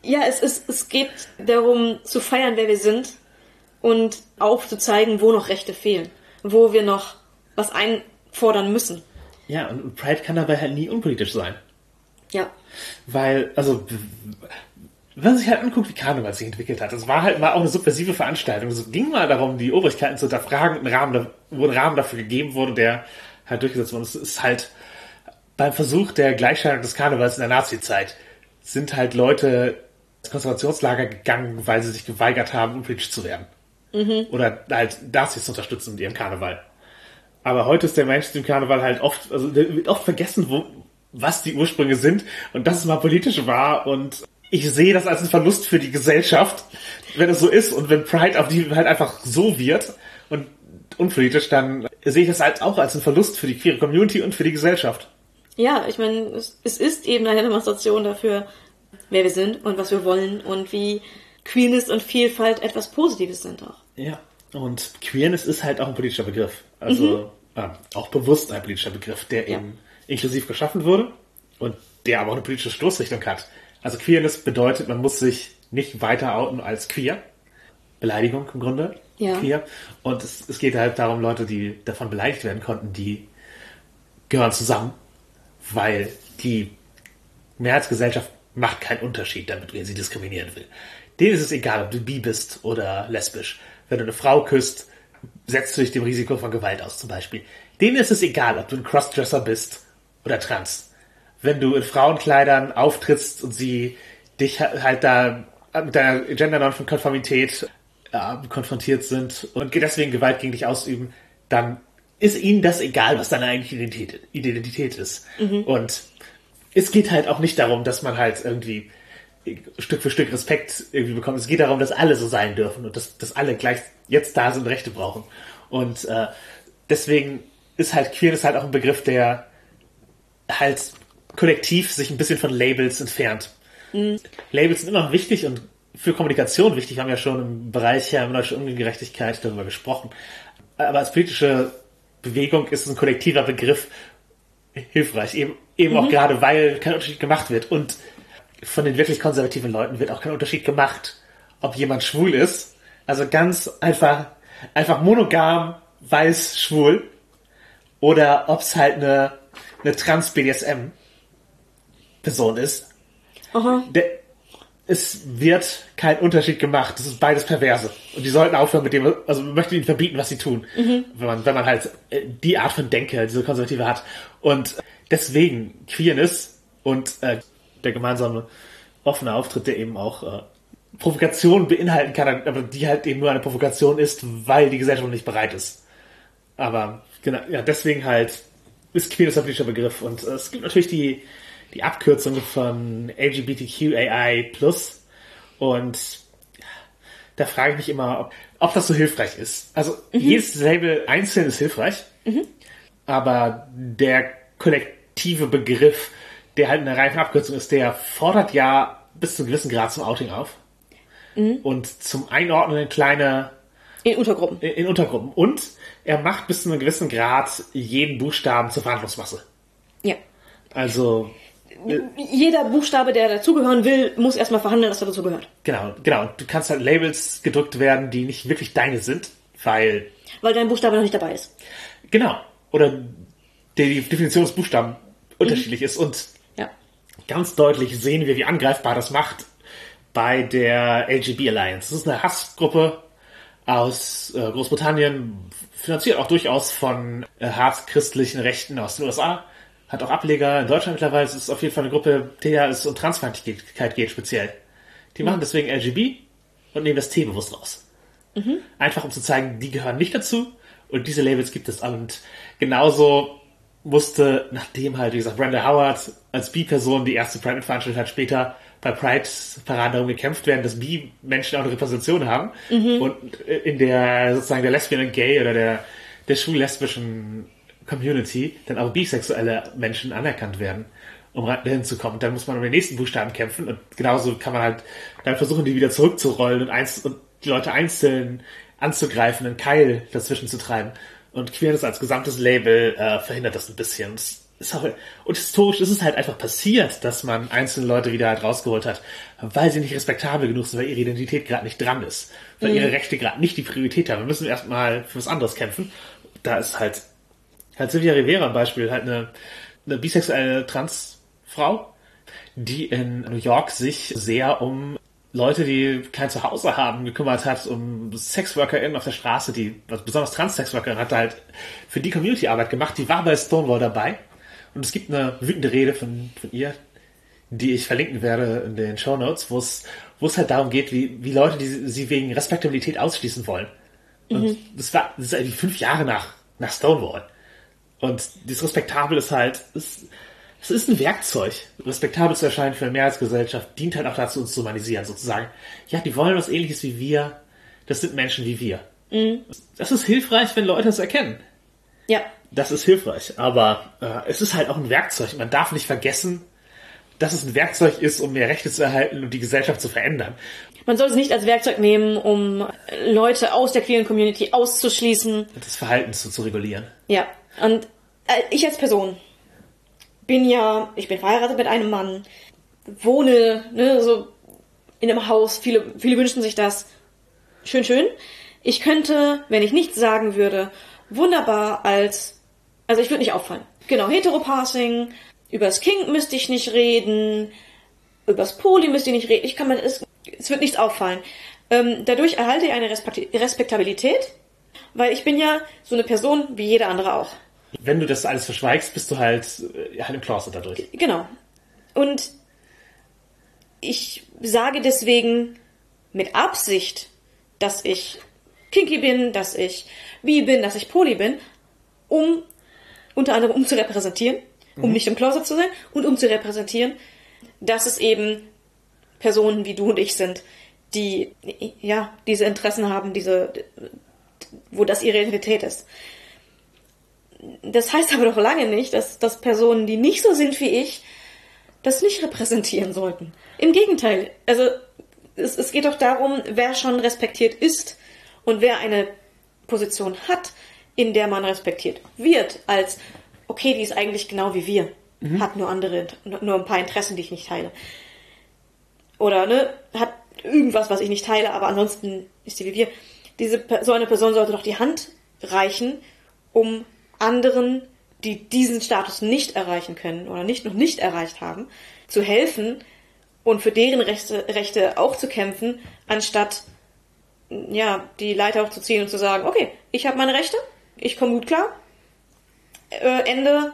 ja, es, es, es geht darum zu feiern, wer wir sind und aufzuzeigen, wo noch Rechte fehlen, wo wir noch was einfordern müssen. Ja, und Pride kann dabei halt nie unpolitisch sein. Ja, Weil, also, wenn man sich halt anguckt, wie Karneval sich entwickelt hat, das war halt mal auch eine subversive Veranstaltung. Es ging mal darum, die Obrigkeiten zu hinterfragen, und ein Rahmen, wo ein Rahmen dafür gegeben wurde, der halt durchgesetzt wurde. Es ist halt beim Versuch der Gleichschaltung des Karnevals in der Nazi-Zeit sind halt Leute ins Konzentrationslager gegangen, weil sie sich geweigert haben, unpolitisch zu werden. Oder halt Nazis zu unterstützen mit ihrem Karneval. Aber heute ist der Mainstream-Karneval halt oft, also der wird oft vergessen, wo, was die Ursprünge sind und dass es mal politisch war und ich sehe das als einen Verlust für die Gesellschaft, wenn es so ist und wenn Pride auf die halt einfach so wird und unpolitisch, dann sehe ich das halt auch als einen Verlust für die queere Community und für die Gesellschaft. ja, ich meine, es, es ist eben eine Demonstration dafür, wer wir sind und was wir wollen und wie Queerness und Vielfalt etwas Positives sind auch. Ja. Und Queerness ist halt auch ein politischer Begriff. Also äh, auch bewusst ein politischer Begriff, der Ja. eben inklusiv geschaffen wurde und der aber auch eine politische Stoßrichtung hat. Also Queerness bedeutet, man muss sich nicht weiter outen als queer. Beleidigung im Grunde. Ja. Queer. Und es, es geht halt darum, Leute, die davon beleidigt werden konnten, die gehören zusammen, weil die Mehrheitsgesellschaft macht keinen Unterschied damit, wer sie diskriminieren will. Denen ist es egal, ob du bi bist oder lesbisch. Wenn du eine Frau küsst, setzt du dich dem Risiko von Gewalt aus zum Beispiel. Denen ist es egal, ob du ein Crossdresser bist oder trans. Wenn du in Frauenkleidern auftrittst und sie dich ha- halt da mit deiner Gender-Nonkonformität äh, konfrontiert sind und deswegen Gewalt gegen dich ausüben, dann ist ihnen das egal, was deine eigentliche Identität, Identität ist. Und es geht halt auch nicht darum, dass man halt irgendwie Stück für Stück Respekt irgendwie bekommt. Es geht darum, dass alle so sein dürfen und dass, dass alle gleich jetzt da sind Rechte brauchen. Und äh, deswegen ist halt Queerness halt auch ein Begriff, der halt kollektiv sich ein bisschen von Labels entfernt. Labels sind immer wichtig und für Kommunikation wichtig. Wir haben ja schon im Bereich der menschlichen Ungerechtigkeit darüber gesprochen. Aber als politische Bewegung ist ein kollektiver Begriff hilfreich. Eben, eben auch gerade, weil kein Unterschied gemacht wird. Und von den wirklich konservativen Leuten wird auch kein Unterschied gemacht, ob jemand schwul ist. Also ganz einfach, einfach monogam, weiß, schwul. Oder ob es halt eine, eine Trans-BDSM-Person ist. Aha. Der, es wird kein Unterschied gemacht. Das ist beides perverse. Und die sollten aufhören mit dem, also man möchte ihnen verbieten, was sie tun. Wenn man, wenn man halt äh, die Art von Denke, diese Konservative hat. Und deswegen Queerness und äh, der gemeinsame offene Auftritt, der eben auch äh, Provokation beinhalten kann, aber die halt eben nur eine Provokation ist, weil die Gesellschaft nicht bereit ist. Aber genau, ja, deswegen halt ist Queerness ein politischer Begriff. Und äh, es gibt natürlich die, die Abkürzung von LGBTQAI+. Und da frage ich mich immer, ob, ob das so hilfreich ist. Also jedes Label einzeln ist hilfreich, aber der kollektive Begriff, der halt eine reife Abkürzung ist, der fordert ja bis zu einem gewissen Grad zum Outing auf. Und zum Einordnen kleiner In Untergruppen. in, in Untergruppen. Und er macht bis zu einem gewissen Grad jeden Buchstaben zur Verhandlungsmasse. Ja. Also, Jeder Buchstabe, der dazugehören will, muss erstmal verhandeln, dass er dazugehört. genau, genau. Du kannst halt Labels gedrückt werden, die nicht wirklich deine sind, weil, Weil dein Buchstabe noch nicht dabei ist. genau, oder die Definition des Buchstaben unterschiedlich ist. Und. Ganz deutlich sehen wir, wie angreifbar das macht bei der LGB Alliance. Das ist eine Hassgruppe aus äh, Großbritannien, finanziert auch durchaus von äh, hart-christlichen Rechten aus den USA. Hat auch Ableger in Deutschland mittlerweile. Es ist auf jeden Fall eine Gruppe, der es um Transfeindlichkeit geht speziell. Die machen deswegen LGB und nehmen das T bewusst raus. Einfach um zu zeigen, die gehören nicht dazu und diese Labels gibt es. Und genauso musste, nachdem halt, wie gesagt, Brenda Howard als Bi-Person die erste Pride veranstaltet hat, später bei Pride-Paraden darum gekämpft werden, dass Bi-Menschen auch eine Repräsentation haben und in der sozusagen der Lesbian und Gay oder der, der schwul-lesbischen Community dann auch bisexuelle Menschen anerkannt werden, um dahin zu kommen. Und dann muss man um den nächsten Buchstaben kämpfen und genauso kann man halt dann versuchen, die wieder zurückzurollen und, eins, und die Leute einzeln anzugreifen, einen Keil dazwischen zu treiben. Und Queerness als gesamtes Label äh, verhindert das ein bisschen. Ist auch, und historisch ist es halt einfach passiert, dass man einzelne Leute wieder halt rausgeholt hat, weil sie nicht respektabel genug sind, weil ihre Identität gerade nicht dran ist, weil ihre Rechte gerade nicht die Priorität haben. Wir müssen erstmal für was anderes kämpfen. Da ist halt halt Silvia Rivera ein Beispiel, halt eine, eine bisexuelle Transfrau, die in New York sich sehr um Leute, die kein Zuhause haben, gekümmert hat, um SexworkerInnen auf der Straße, die, also besonders Trans-SexworkerInnen, hat halt für die Community Arbeit gemacht, die war bei Stonewall dabei. Und es gibt eine wütende Rede von, von ihr, die ich verlinken werde in den Show Notes, wo es, wo es halt darum geht, wie, wie Leute, die sie wegen Respektabilität ausschließen wollen. Und das war, das ist eigentlich fünf Jahre nach, nach Stonewall. Und dieses Respektabel ist halt, ist, es ist ein Werkzeug. Respektabel zu erscheinen für eine Mehrheitsgesellschaft dient halt auch dazu, uns zu humanisieren, sozusagen. Ja, die wollen was ähnliches wie wir. Das sind Menschen wie wir. Das ist hilfreich, wenn Leute es erkennen. Ja. Das ist hilfreich. Aber äh, es ist halt auch ein Werkzeug. Man darf nicht vergessen, dass es ein Werkzeug ist, um mehr Rechte zu erhalten und die Gesellschaft zu verändern. Man soll es nicht als Werkzeug nehmen, um Leute aus der queeren Community auszuschließen. Das Verhalten zu, zu regulieren. Ja. Und äh, ich als Person bin ja, ich bin verheiratet mit einem Mann, wohne, ne, so in einem Haus, viele, viele wünschen sich das. Schön, schön. Ich könnte, wenn ich nichts sagen würde, wunderbar als, also ich würde nicht auffallen. Genau, Heteropassing, übers Kink müsste ich nicht reden, übers Poly müsste ich nicht reden, ich kann mir, es, es wird nichts auffallen. Ähm, dadurch erhalte ich eine Respekt Respektabilität, weil ich bin ja so eine Person wie jeder andere auch. Wenn du das alles verschweigst, bist du halt, äh, halt im Closet dadurch. Genau. Und ich sage deswegen mit Absicht dass ich kinky bin, dass ich bi bin, dass ich poly bin, um unter anderem um zu repräsentieren, um nicht im Closet zu sein und um zu repräsentieren, dass es eben Personen wie du und ich sind, die ja diese Interessen haben, diese wo das ihre Identität ist. Das heißt aber doch lange nicht, dass, dass Personen, die nicht so sind wie ich, das nicht repräsentieren sollten. Im Gegenteil. Also es, es geht doch darum, wer schon respektiert ist und wer eine Position hat, in der man respektiert wird, als okay, die ist eigentlich genau wie wir, hat nur andere, nur ein paar Interessen, die ich nicht teile. Oder ne, hat irgendwas, was ich nicht teile, aber ansonsten ist sie wie wir. Diese so eine Person sollte doch die Hand reichen, um anderen, die diesen Status nicht erreichen können oder nicht noch nicht erreicht haben, zu helfen und für deren Rechte, Rechte auch zu kämpfen, anstatt ja, die Leiter hochzuziehen und zu sagen, okay, ich habe meine Rechte, ich komme gut klar. Äh, Ende.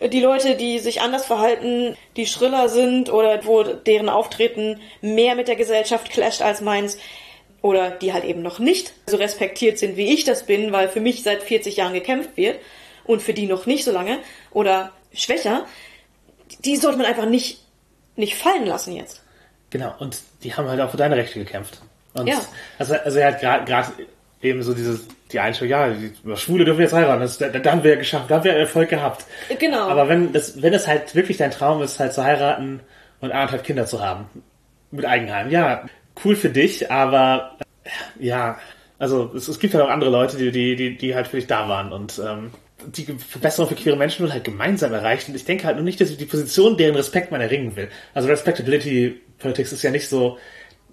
Die Leute, die sich anders verhalten, die schriller sind oder wo deren Auftreten mehr mit der Gesellschaft clasht als meins, oder die halt eben noch nicht so respektiert sind, wie ich das bin, weil für mich seit 40 Jahren gekämpft wird und für die noch nicht so lange oder schwächer, die sollte man einfach nicht, nicht fallen lassen jetzt. Genau, und die haben halt auch für deine Rechte gekämpft. Und Ja. Also, also er hat gerade eben so dieses, die Einstellung, ja, die Schwule dürfen jetzt heiraten, das, da, da haben wir ja geschafft, da haben wir Erfolg gehabt. Genau. Aber wenn das, wenn es halt wirklich dein Traum ist, halt zu heiraten und anderthalb Kinder zu haben, mit Eigenheim, ja, cool für dich, aber äh, ja, also es, es gibt halt auch andere Leute, die, die, die, die halt für dich da waren und ähm, die Verbesserung für queere Menschen wird halt gemeinsam erreicht. Und ich denke halt nur nicht, dass ich die Position, deren Respekt man erringen will. Also Respectability Politics ist ja nicht so,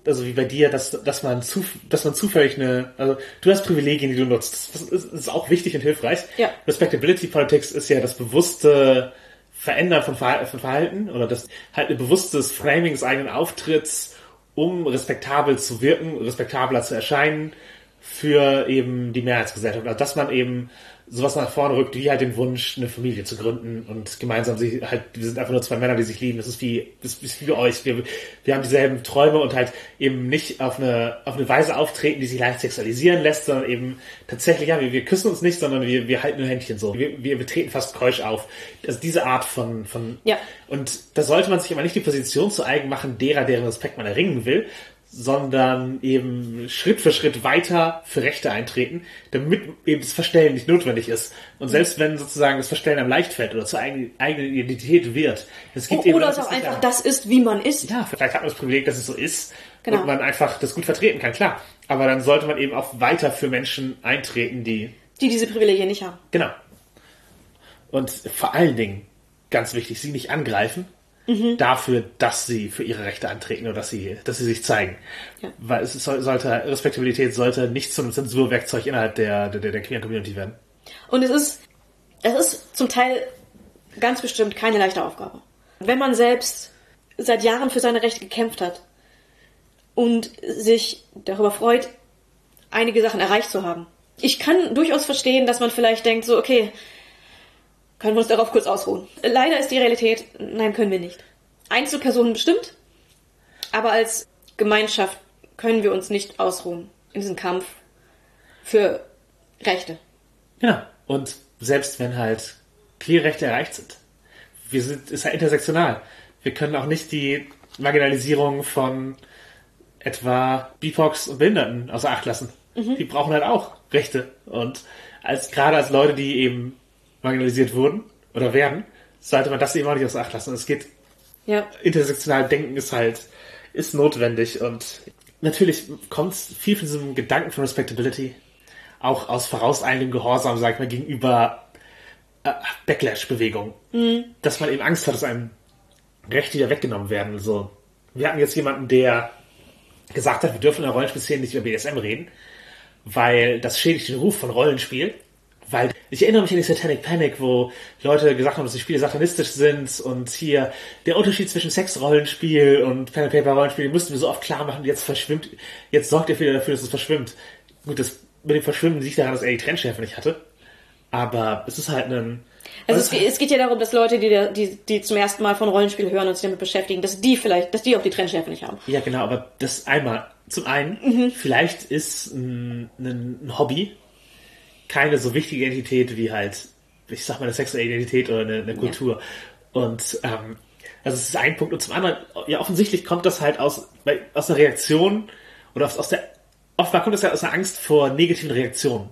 also wie bei dir, dass, dass man zu, dass man zufällig eine, also du hast Privilegien, die du nutzt. Das ist, ist auch wichtig und hilfreich. Ja. Respectability Politics ist ja das bewusste Verändern von Verhalten oder das halt ein bewusstes Framing des eigenen Auftritts, um respektabel zu wirken, respektabler zu erscheinen für eben die Mehrheitsgesellschaft. Also dass man eben sowas nach vorne rückt, wie halt den Wunsch, eine Familie zu gründen und gemeinsam sich halt, wir sind einfach nur zwei Männer, die sich lieben. Das ist wie, das ist wie bei euch. Wir, wir haben dieselben Träume und halt eben nicht auf eine, auf eine Weise auftreten, die sich leicht sexualisieren lässt, sondern eben tatsächlich, ja, wir, wir küssen uns nicht, sondern wir, wir halten nur Händchen so. Wir, wir, wir treten fast keusch auf. Also diese Art von, von, Ja. und da sollte man sich aber nicht die Position zu eigen machen, derer, deren Respekt man erringen will, sondern eben Schritt für Schritt weiter für Rechte eintreten, damit eben das Verstellen nicht notwendig ist. Und selbst wenn sozusagen das Verstellen am leicht fällt oder zur eigenen, Identität wird. Es gibt eben Oder das es auch ist einfach das ist, wie man ist. ja, vielleicht hat man das Privileg, dass es so ist Genau. und man einfach das gut vertreten kann, klar. Aber dann sollte man eben auch weiter für Menschen eintreten, die Die diese Privilegien nicht haben. Genau. Und vor allen Dingen, ganz wichtig, sie nicht angreifen dafür, dass sie für ihre Rechte antreten oder dass sie, dass sie sich zeigen. Ja. Weil es soll, sollte, Respektabilität sollte nicht zu einem Zensurwerkzeug innerhalb der, der, der queeren Community werden. Und es ist, es ist zum Teil ganz bestimmt keine leichte Aufgabe. Wenn man selbst seit Jahren für seine Rechte gekämpft hat und sich darüber freut, einige Sachen erreicht zu haben. Ich kann durchaus verstehen, dass man vielleicht denkt, so, okay, können wir uns darauf kurz ausruhen. Leider ist die Realität, nein, können wir nicht. Einzelpersonen bestimmt, aber als Gemeinschaft können wir uns nicht ausruhen in diesem Kampf für Rechte. Genau. Und selbst wenn halt queere Rechte erreicht sind, wir sind, ist ja intersektional. Wir können auch nicht die Marginalisierung von etwa BIPOX und Behinderten außer Acht lassen. Die brauchen halt auch Rechte. Und als, gerade als Leute, die eben marginalisiert wurden oder werden, sollte man das eben auch nicht außer Acht lassen. Es geht Ja. intersektional denken ist halt, ist notwendig und natürlich kommt viel von diesem Gedanken von Respectability auch aus vorauseilendem Gehorsam, sag ich mal, gegenüber äh, Backlash-Bewegung. Dass man eben Angst hat, dass einem Rechte wieder weggenommen werden. So, wir hatten jetzt jemanden, der gesagt hat, wir dürfen in der Rollenspielszene nicht über BDSM reden, weil das schädigt den Ruf von Rollenspiel. Weil ich erinnere mich an die Satanic Panic, wo Leute gesagt haben, dass die Spiele satanistisch sind und hier der Unterschied zwischen Sex-Rollenspiel und Pen and Paper Rollenspiel den mussten wir so oft klar machen, jetzt verschwimmt, jetzt sorgt ihr wieder dafür, dass es verschwimmt. Gut, das mit dem Verschwimmen liegt daran, dass er die Trennschärfe nicht hatte. Aber es ist halt ein. Also es es, geht- es geht ja darum, dass Leute, die, da- die, die zum ersten Mal von Rollenspiel hören und sich damit beschäftigen, dass die vielleicht, dass die auch die Trennschärfe nicht haben. Ja, genau, aber das einmal Zum einen, vielleicht ist ein, ein Hobby keine so wichtige Identität wie halt, ich sag mal, eine sexuelle Identität oder eine, eine Kultur. Und ähm, also es ist ein Punkt. Und zum anderen, ja, offensichtlich kommt das halt aus, aus einer Reaktion oder aus, aus der, offenbar kommt es ja aus einer Angst vor negativen Reaktionen.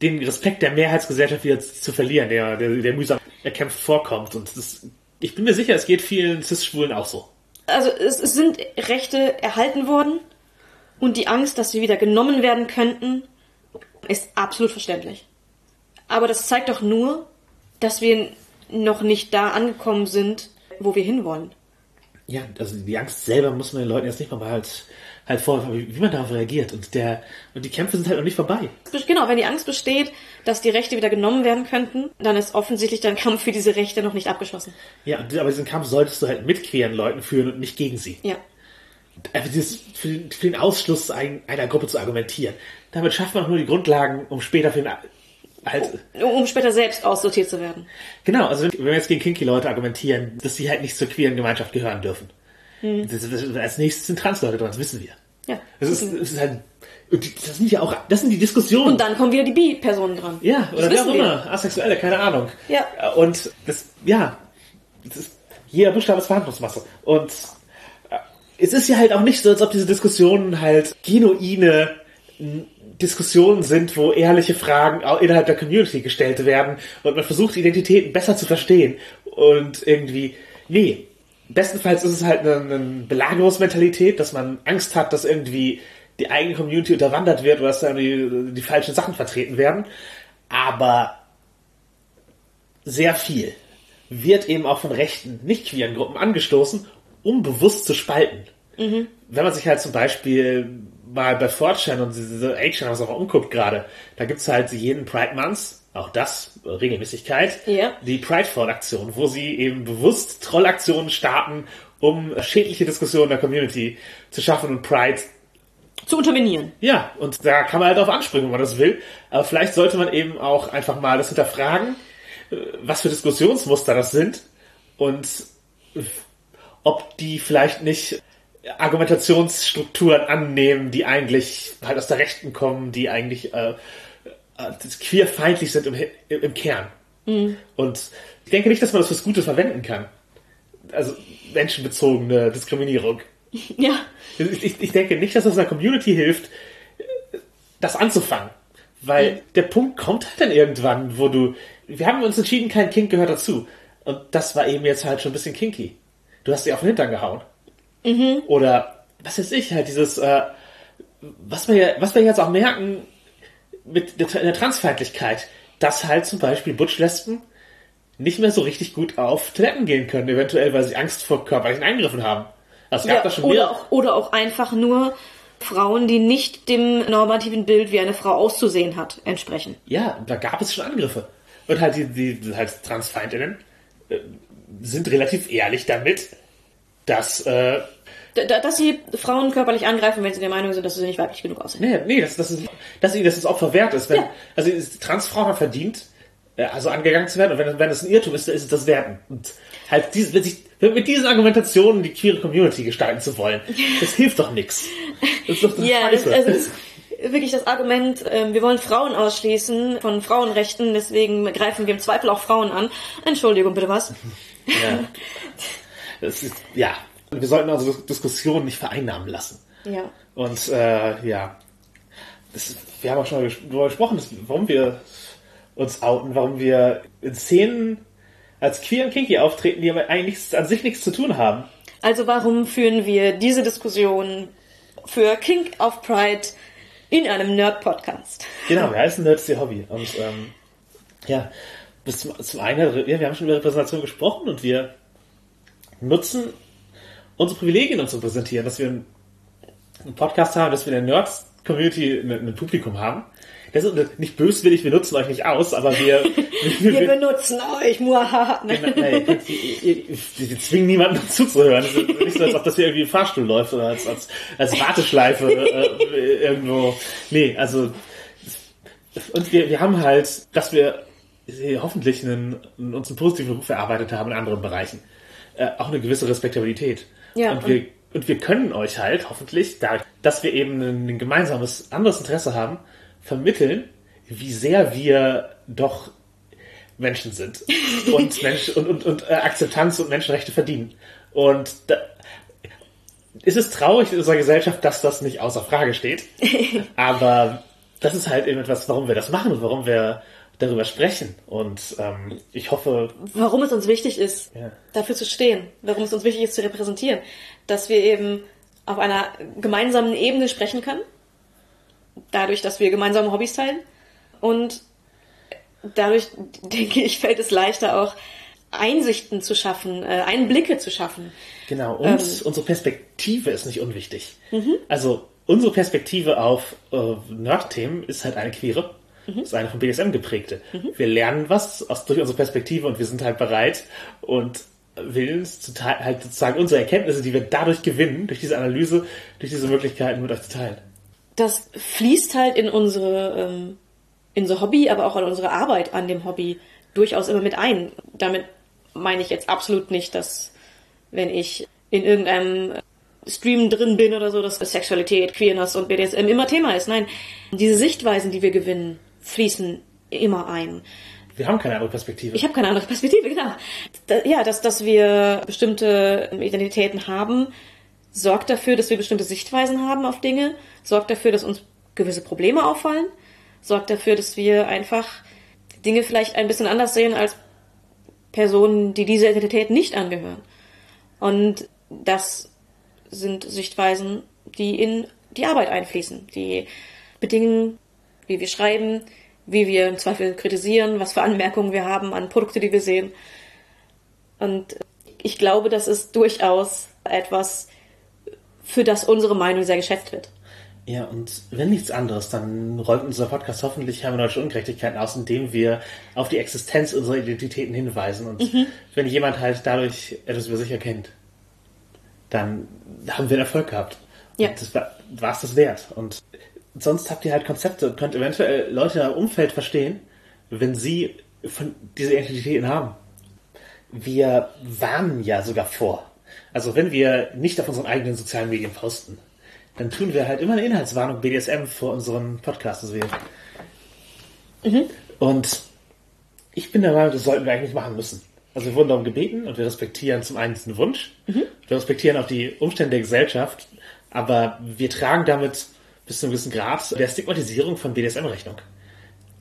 Den Respekt der Mehrheitsgesellschaft wieder zu verlieren, der, der, der mühsam erkämpft vorkommt. Und das, ich bin mir sicher, es geht vielen Cis-Schwulen auch so. Also es, es sind Rechte erhalten worden und die Angst, dass sie wieder genommen werden könnten, ist absolut verständlich. Aber das zeigt doch nur, dass wir noch nicht da angekommen sind, wo wir hinwollen. Ja, also die Angst selber muss man den Leuten jetzt nicht mal halt, halt vor, wie man darauf reagiert. Und der, und die Kämpfe sind halt noch nicht vorbei. Genau, wenn die Angst besteht, dass die Rechte wieder genommen werden könnten, dann ist offensichtlich dein Kampf für diese Rechte noch nicht abgeschlossen. Ja, aber diesen Kampf solltest du halt mit queeren Leuten führen und nicht gegen sie. Ja. Einfach dieses, für, den, für den Ausschluss ein, einer Gruppe zu argumentieren. Damit schafft man auch nur die Grundlagen, um später für den, halt, Um, später selbst aussortiert zu werden. genau, also wenn, wir jetzt gegen Kinky-Leute argumentieren, dass sie halt nicht zur queeren Gemeinschaft gehören dürfen. Das, das, als nächstes sind Trans-Leute dran, das wissen wir. Ja. Das ist, das ist halt, das sind ja auch, das sind die Diskussionen. Und dann kommen wieder die Bi-Personen dran. Ja, oder wer auch immer. Asexuelle, keine Ahnung. Ja. Und das, ja, das ist, jeder Buchstabe ist Verhandlungsmasse. Und äh, es ist ja halt auch nicht so, als ob diese Diskussionen halt genuine Diskussionen sind, wo ehrliche Fragen auch innerhalb der Community gestellt werden und man versucht, Identitäten besser zu verstehen. Und irgendwie, nee. Bestenfalls ist es halt eine, eine Belagerungsmentalität, dass man Angst hat, dass irgendwie die eigene Community unterwandert wird oder dass da die, die falschen Sachen vertreten werden. Aber sehr viel wird eben auch von rechten, nicht queeren Gruppen angestoßen, um bewusst zu spalten. Wenn man sich halt zum Beispiel mal bei 4chan und diese Action was auch umguckt gerade, da gibt's halt jeden Pride Month, auch das, äh, Regelmäßigkeit, Ja. die Pridefall-Aktion, wo sie eben bewusst Trollaktionen starten, um schädliche Diskussionen der Community zu schaffen und Pride Zu unterminieren. ja, und da kann man halt drauf anspringen, wenn man das will. Aber vielleicht sollte man eben auch einfach mal das hinterfragen, äh, was für Diskussionsmuster das sind und ob die vielleicht nicht Argumentationsstrukturen annehmen, die eigentlich halt aus der Rechten kommen, die eigentlich äh, äh, queerfeindlich sind im, im Kern. Und ich denke nicht, dass man das fürs Gute verwenden kann. Also menschenbezogene Diskriminierung. Ja. Ich, ich, denke nicht, dass das einer Community hilft, das anzufangen. Weil der Punkt kommt halt dann irgendwann, wo du. Wir haben uns entschieden, kein Kink gehört dazu. Und das war eben jetzt halt schon ein bisschen kinky. Du hast sie auf den Hintern gehauen. Oder was weiß ich, halt dieses, äh, was wir ja, was wir jetzt auch merken mit der, der Transfeindlichkeit, dass halt zum Beispiel Butch-Lesben nicht mehr so richtig gut auf Toiletten gehen können, eventuell, weil sie Angst vor körperlichen Eingriffen haben. Also es gab ja da schon oder, auch, oder auch einfach nur Frauen, die nicht dem normativen Bild, wie eine Frau auszusehen hat, entsprechen. Ja, da gab es schon Angriffe. Und halt die, die halt TransfeindInnen äh, sind relativ ehrlich damit, dass, äh, Da- da- Dass sie Frauen körperlich angreifen, wenn sie der Meinung sind, dass sie nicht weiblich genug aussehen. nee, nee, dass, dass, es- dass ihnen das das Opfer wert ist. Wenn, Ja. Also Transfrauen haben verdient, äh, also angegangen zu werden. Und wenn, wenn es ein Irrtum ist, dann ist es das wert. Und halt diese, wenn sich, mit diesen Argumentationen die queere Community gestalten zu wollen, das hilft doch nichts. Das ist doch doch Ja, das, scheiße. also das, wirklich das Argument, ähm, wir wollen Frauen ausschließen von Frauenrechten, deswegen greifen wir im Zweifel auch Frauen an. Entschuldigung, bitte was? ja. Das ist, ja. Wir sollten also Diskussionen nicht vereinnahmen lassen. Ja. Und äh, ja, das, wir haben auch schon mal ges- darüber gesprochen, dass, warum wir uns outen, warum wir in Szenen als queer und kinky auftreten, die aber eigentlich nichts, an sich nichts zu tun haben. Also warum führen wir diese Diskussion für King of Pride in einem Nerd-Podcast? Genau, wir heißen Nerds ihr Hobby. Und ähm, ja, bis zum, zum einen, ja, wir haben schon über Repräsentation gesprochen und wir nutzen unsere Privilegien, um zu präsentieren, dass wir einen Podcast haben, dass wir in der Nerds-Community ein, Publikum haben. Das ist nicht böswillig, wir nutzen euch nicht aus, aber wir, Wir benutzen euch, muahaha. Nein, nein, ihr zwingen niemanden zuzuhören. Es ist nicht so, als ob das hier irgendwie im Fahrstuhl läuft oder als, als, als Warteschleife äh, irgendwo. Nee, also und wir, wir haben halt, dass wir hoffentlich einen, uns einen positiven Ruf erarbeitet haben in anderen Bereichen. Äh, auch eine gewisse Respektabilität. Ja, und wir und wir können euch halt hoffentlich, da, dass wir eben ein gemeinsames anderes Interesse haben, vermitteln, wie sehr wir doch Menschen sind und, Mensch, und, und, und äh, Akzeptanz und Menschenrechte verdienen. Und da, ist es traurig in unserer Gesellschaft, dass das nicht außer Frage steht. Aber das ist halt eben etwas, warum wir das machen und warum wir darüber sprechen. Und ähm, ich hoffe. Warum es uns wichtig ist, Ja. dafür zu stehen, warum es uns wichtig ist zu repräsentieren, dass wir eben auf einer gemeinsamen Ebene sprechen können, dadurch, dass wir gemeinsame Hobbys teilen und dadurch, denke ich, fällt es leichter auch Einsichten zu schaffen, äh, Einblicke zu schaffen. Genau, uns, unsere Perspektive ist nicht unwichtig. Also unsere Perspektive auf äh, Nerd-Themen ist halt eine queere. Ist eine von BDSM geprägte. Wir lernen was aus, durch unsere Perspektive und wir sind halt bereit und willens zu halt sozusagen unsere Erkenntnisse, die wir dadurch gewinnen, durch diese Analyse, durch diese Möglichkeiten mit euch zu teilen. das fließt halt in unsere, ähm, in unser Hobby, aber auch in unsere Arbeit an dem Hobby durchaus immer mit ein. Damit meine ich jetzt absolut nicht, dass wenn ich in irgendeinem Stream drin bin oder so, dass Sexualität, Queerness und BDSM immer Thema ist. Nein, diese Sichtweisen, die wir gewinnen, fließen immer ein. Wir haben keine andere Perspektive. Ich habe keine andere Perspektive, genau. Ja, dass, dass wir bestimmte Identitäten haben, sorgt dafür, dass wir bestimmte Sichtweisen haben auf Dinge, sorgt dafür, dass uns gewisse Probleme auffallen, sorgt dafür, dass wir einfach Dinge vielleicht ein bisschen anders sehen als Personen, die dieser Identität nicht angehören. Und das sind Sichtweisen, die in die Arbeit einfließen, die bedingen, wie wir schreiben, wie wir im Zweifel kritisieren, was für Anmerkungen wir haben an Produkte, die wir sehen. Und ich glaube, das ist durchaus etwas, für das unsere Meinung sehr geschätzt wird. Ja, und wenn nichts anderes, dann räumt unser Podcast hoffentlich hermeneutische Ungerechtigkeiten aus, indem wir auf die Existenz unserer Identitäten hinweisen. Und wenn jemand halt dadurch etwas über sich erkennt, dann haben wir einen Erfolg gehabt. Ja. Und das war es das wert. Und sonst habt ihr halt Konzepte und könnt eventuell Leute im Umfeld verstehen, wenn sie von diese Identitäten haben. Wir warnen ja sogar vor. Also wenn wir nicht auf unseren eigenen sozialen Medien posten, dann tun wir halt immer eine Inhaltswarnung BDSM vor unseren Podcast. Also wir Und ich bin der Meinung, das sollten wir eigentlich machen müssen. Also wir wurden darum gebeten und wir respektieren zum einen diesen Wunsch, wir respektieren auch die Umstände der Gesellschaft, aber wir tragen damit bis zu einem gewissen Grad der Stigmatisierung von BDSM Rechnung.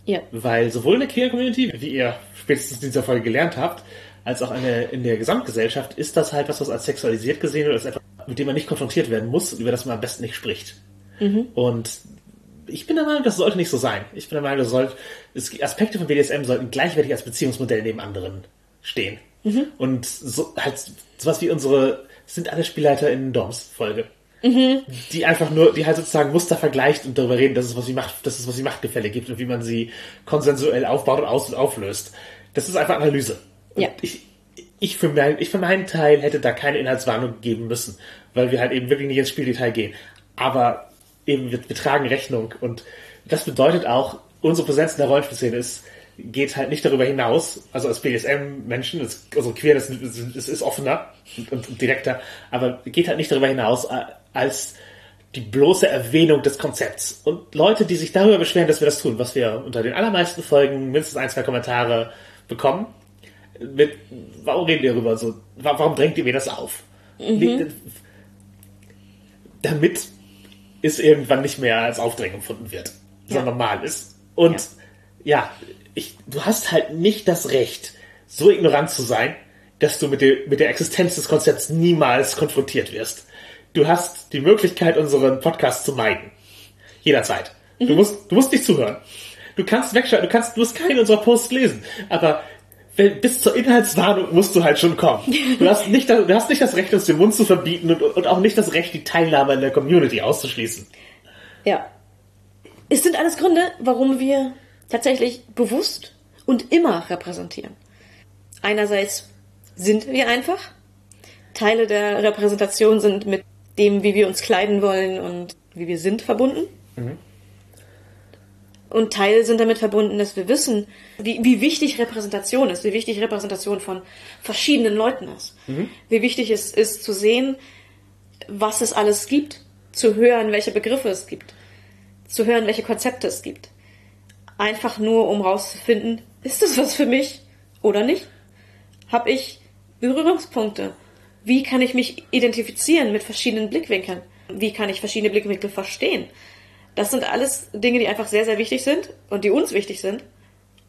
Ja. Weil sowohl in der Queer Community, wie ihr spätestens in dieser Folge gelernt habt, als auch in der, in der Gesamtgesellschaft ist das halt was, was als sexualisiert gesehen wird, als etwas, mit dem man nicht konfrontiert werden muss und über das man am besten nicht spricht. Und ich bin der Meinung, das sollte nicht so sein. Ich bin der Meinung, das sollte, es, Aspekte von BDSM sollten gleichwertig als Beziehungsmodell neben anderen stehen. Und so, halt, sowas wie unsere, sind alle Spielleiter in Doms Folge. Die einfach nur, die halt sozusagen Muster vergleicht und darüber reden, dass es was sie macht, dass es was sie Machtgefälle gibt und wie man sie konsensuell aufbaut und aus und auflöst. Das ist einfach Analyse. Und Ja. ich, ich, für mein, ich für meinen Teil hätte da keine Inhaltswarnung geben müssen, weil wir halt eben wirklich nicht ins Spieldetail gehen. Aber eben, wir, wir tragen Rechnung und das bedeutet auch, unsere Präsenz in der Rollenspielszene ist, geht halt nicht darüber hinaus, also als BDSM-Menschen, also queer, das ist, ist, offener und, direkter, aber geht halt nicht darüber hinaus, äh, als die bloße Erwähnung des Konzepts. Und Leute, die sich darüber beschweren, dass wir das tun, was wir unter den allermeisten Folgen mindestens ein, zwei Kommentare bekommen, mit, warum reden ihr darüber so? Wa- Warum drängt ihr mir das auf? Nee, Damit es irgendwann nicht mehr als Aufdrängung empfunden wird, sondern normal ist. Und ja, ich, du hast halt nicht das Recht, so ignorant zu sein, dass du mit der, mit der Existenz des Konzepts niemals konfrontiert wirst. Du hast die Möglichkeit, unseren Podcast zu meiden. Jederzeit. Du musst, du musst nicht zuhören. Du kannst wegschalten, du kannst, du musst keinen unserer Posts lesen. Aber wenn, bis zur Inhaltswarnung musst du halt schon kommen. Du hast nicht, das- du hast nicht das Recht, uns den Mund zu verbieten und, und auch nicht das Recht, die Teilnahme in der Community auszuschließen. Ja. Es sind alles Gründe, warum wir tatsächlich bewusst und immer repräsentieren. Einerseits sind wir einfach. Teile der Repräsentation sind mit dem, wie wir uns kleiden wollen und wie wir sind, verbunden. Und Teile sind damit verbunden, dass wir wissen, wie, wie wichtig Repräsentation ist, wie wichtig Repräsentation von verschiedenen Leuten ist. Wie wichtig es ist zu sehen, was es alles gibt zu hören, welche Begriffe es gibt, zu hören, welche Konzepte es gibt. Einfach nur, um rauszufinden, ist das was für mich oder nicht? Hab ich Berührungspunkte? Wie kann ich mich identifizieren mit verschiedenen Blickwinkeln? Wie kann ich verschiedene Blickwinkel verstehen? Das sind alles Dinge, die einfach sehr, sehr wichtig sind und die uns wichtig sind.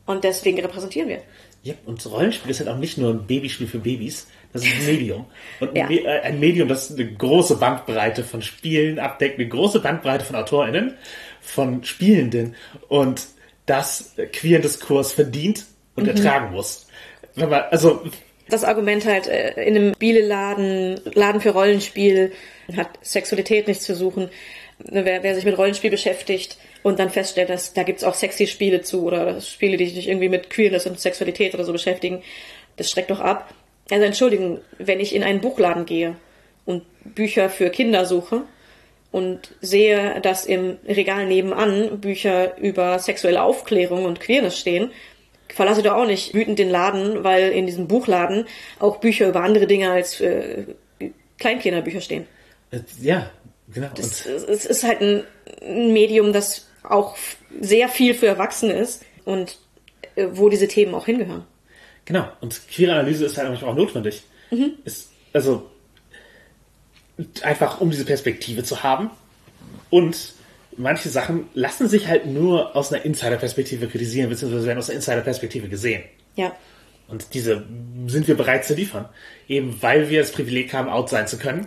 Und deswegen repräsentieren wir. Ja, und Rollenspiel ist halt auch nicht nur ein Babyspiel für Babys, das ist ein Medium. Und Ja. ein, äh, ein Medium, das eine große Bandbreite von Spielen abdeckt, eine große Bandbreite von AutorInnen, von Spielenden und das queeren Diskurs verdient und Mhm. ertragen muss. Man, also, Das Argument halt, äh, in einem Spieleladen, Laden für Rollenspiel, hat Sexualität nichts zu suchen. Wer, wer sich mit Rollenspiel beschäftigt und dann feststellt, dass da gibt's auch sexy Spiele zu oder Spiele, die sich irgendwie mit Queerness und Sexualität oder so beschäftigen, das schreckt doch ab. Also entschuldigen, wenn ich in einen Buchladen gehe und Bücher für Kinder suche und sehe, dass im Regal nebenan Bücher über sexuelle Aufklärung und Queerness stehen, verlasse doch auch nicht wütend den Laden, weil in diesem Buchladen auch Bücher über andere Dinge als äh, Kleinkinderbücher stehen. äh, ja, genau. Es, Und, es ist halt ein Medium, das auch sehr viel für Erwachsene ist und äh, wo diese Themen auch hingehören. genau. Und queere Analyse ist halt auch notwendig. Ist, also, einfach um diese Perspektive zu haben. Und manche Sachen lassen sich halt nur aus einer Insider-Perspektive kritisieren, beziehungsweise werden aus einer Insider-Perspektive gesehen. Ja. Und diese sind wir bereit zu liefern. Eben weil wir das Privileg haben, out sein zu können,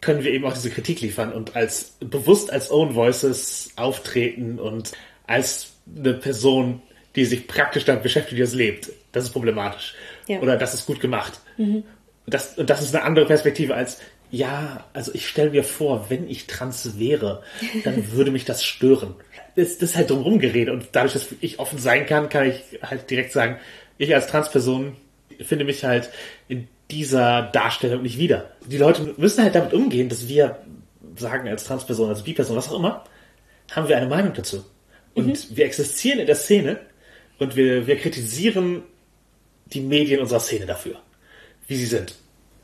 können wir eben auch diese Kritik liefern und als bewusst als Own Voices auftreten und als eine Person, die sich praktisch damit beschäftigt, die das lebt. Das ist problematisch. Ja. Oder das ist gut gemacht. Das, und das ist eine andere Perspektive als, ja, also ich stelle mir vor, wenn ich trans wäre, dann würde mich das stören. Das, das ist halt drumherum geredet und dadurch, dass ich offen sein kann, kann ich halt direkt sagen, ich als Transperson finde mich halt in dieser Darstellung nicht wieder. Die Leute müssen halt damit umgehen, dass wir sagen als Transperson, als Bi-Person, was auch immer, haben wir eine Meinung dazu. Und wir existieren in der Szene und wir, wir kritisieren die Medien unserer Szene dafür, wie sie sind,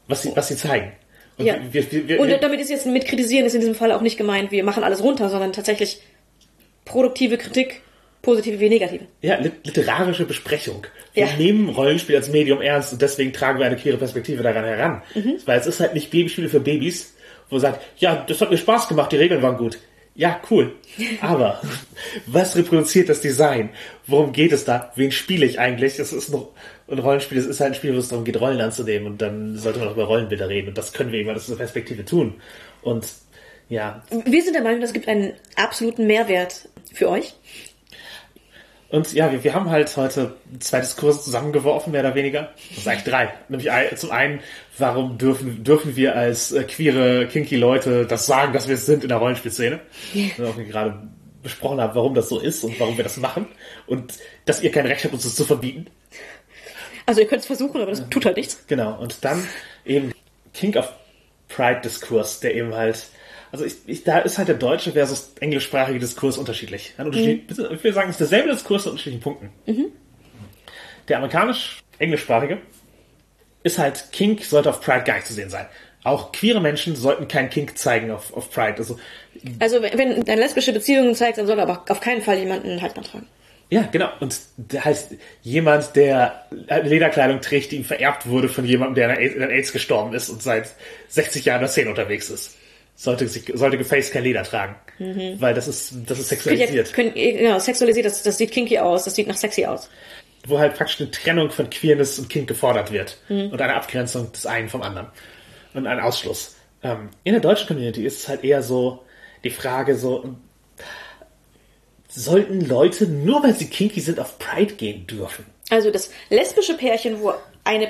was sie, was sie zeigen. Und Ja. wir, wir, wir, Und damit ist jetzt mit kritisieren ist in diesem Fall auch nicht gemeint, wir machen alles runter, sondern tatsächlich produktive Kritik, positive wie negative. ja, lit- literarische Besprechung. Wir Ja. nehmen Rollenspiel als Medium ernst und deswegen tragen wir eine queere Perspektive daran heran. Mhm. Weil es ist halt nicht Babyspiele für Babys, wo man sagt, ja, das hat mir Spaß gemacht, die Regeln waren gut. Ja, cool. Aber was reproduziert das Design? Worum geht es da? Wen spiele ich eigentlich? Es ist noch ein Rollenspiel, es ist halt ein Spiel, wo es darum geht, Rollen anzunehmen und dann sollte man auch über Rollenbilder reden und das können wir eben aus dieser Perspektive tun. Und ja, Wir sind der Meinung, das gibt einen absoluten Mehrwert für euch. Und ja, wir, wir haben halt heute zwei Diskurse zusammengeworfen, mehr oder weniger. Das sind eigentlich drei. Nämlich zum einen, warum dürfen, dürfen wir als äh, queere, kinky Leute das sagen, dass wir es sind in der Rollenspielszene? Yeah. Auch wir gerade besprochen haben, warum das so ist und warum wir das machen. Und dass ihr kein Recht habt, uns das zu verbieten. Also ihr könnt es versuchen, aber das tut halt nichts. Genau. Und dann eben King of Pride Diskurs, der eben halt, also ich, ich, da ist halt der deutsche versus englischsprachige Diskurs unterschiedlich. An unterschiedlichen, Ich will sagen, es ist derselbe Diskurs an unterschiedlichen Punkten. Der amerikanisch-englischsprachige ist halt, Kink sollte auf Pride gar nicht zu sehen sein. Auch queere Menschen sollten keinen Kink zeigen auf, auf Pride. Also, Also wenn wenn deine lesbische Beziehungen zeigt, dann soll aber auf keinen Fall jemanden einen Halsband tragen. Ja, genau. Und der heißt jemand, der Lederkleidung trägt, die ihm vererbt wurde von jemandem, der an AIDS- gestorben ist und seit 60 Jahren in der Szene unterwegs ist. Sollte, sich, sollte gefaced kein Leder tragen. Weil das ist, das ist sexualisiert. könnt, ihr- genau, sexualisiert, das, das sieht kinky aus, das sieht nach sexy aus. wo halt praktisch eine Trennung von Queerness und Kink gefordert wird und eine Abgrenzung des einen vom anderen und ein Ausschluss. Ähm, in der deutschen Community ist es halt eher so die Frage so, sollten Leute nur weil sie kinky sind auf Pride gehen dürfen? Also das lesbische Pärchen, wo eine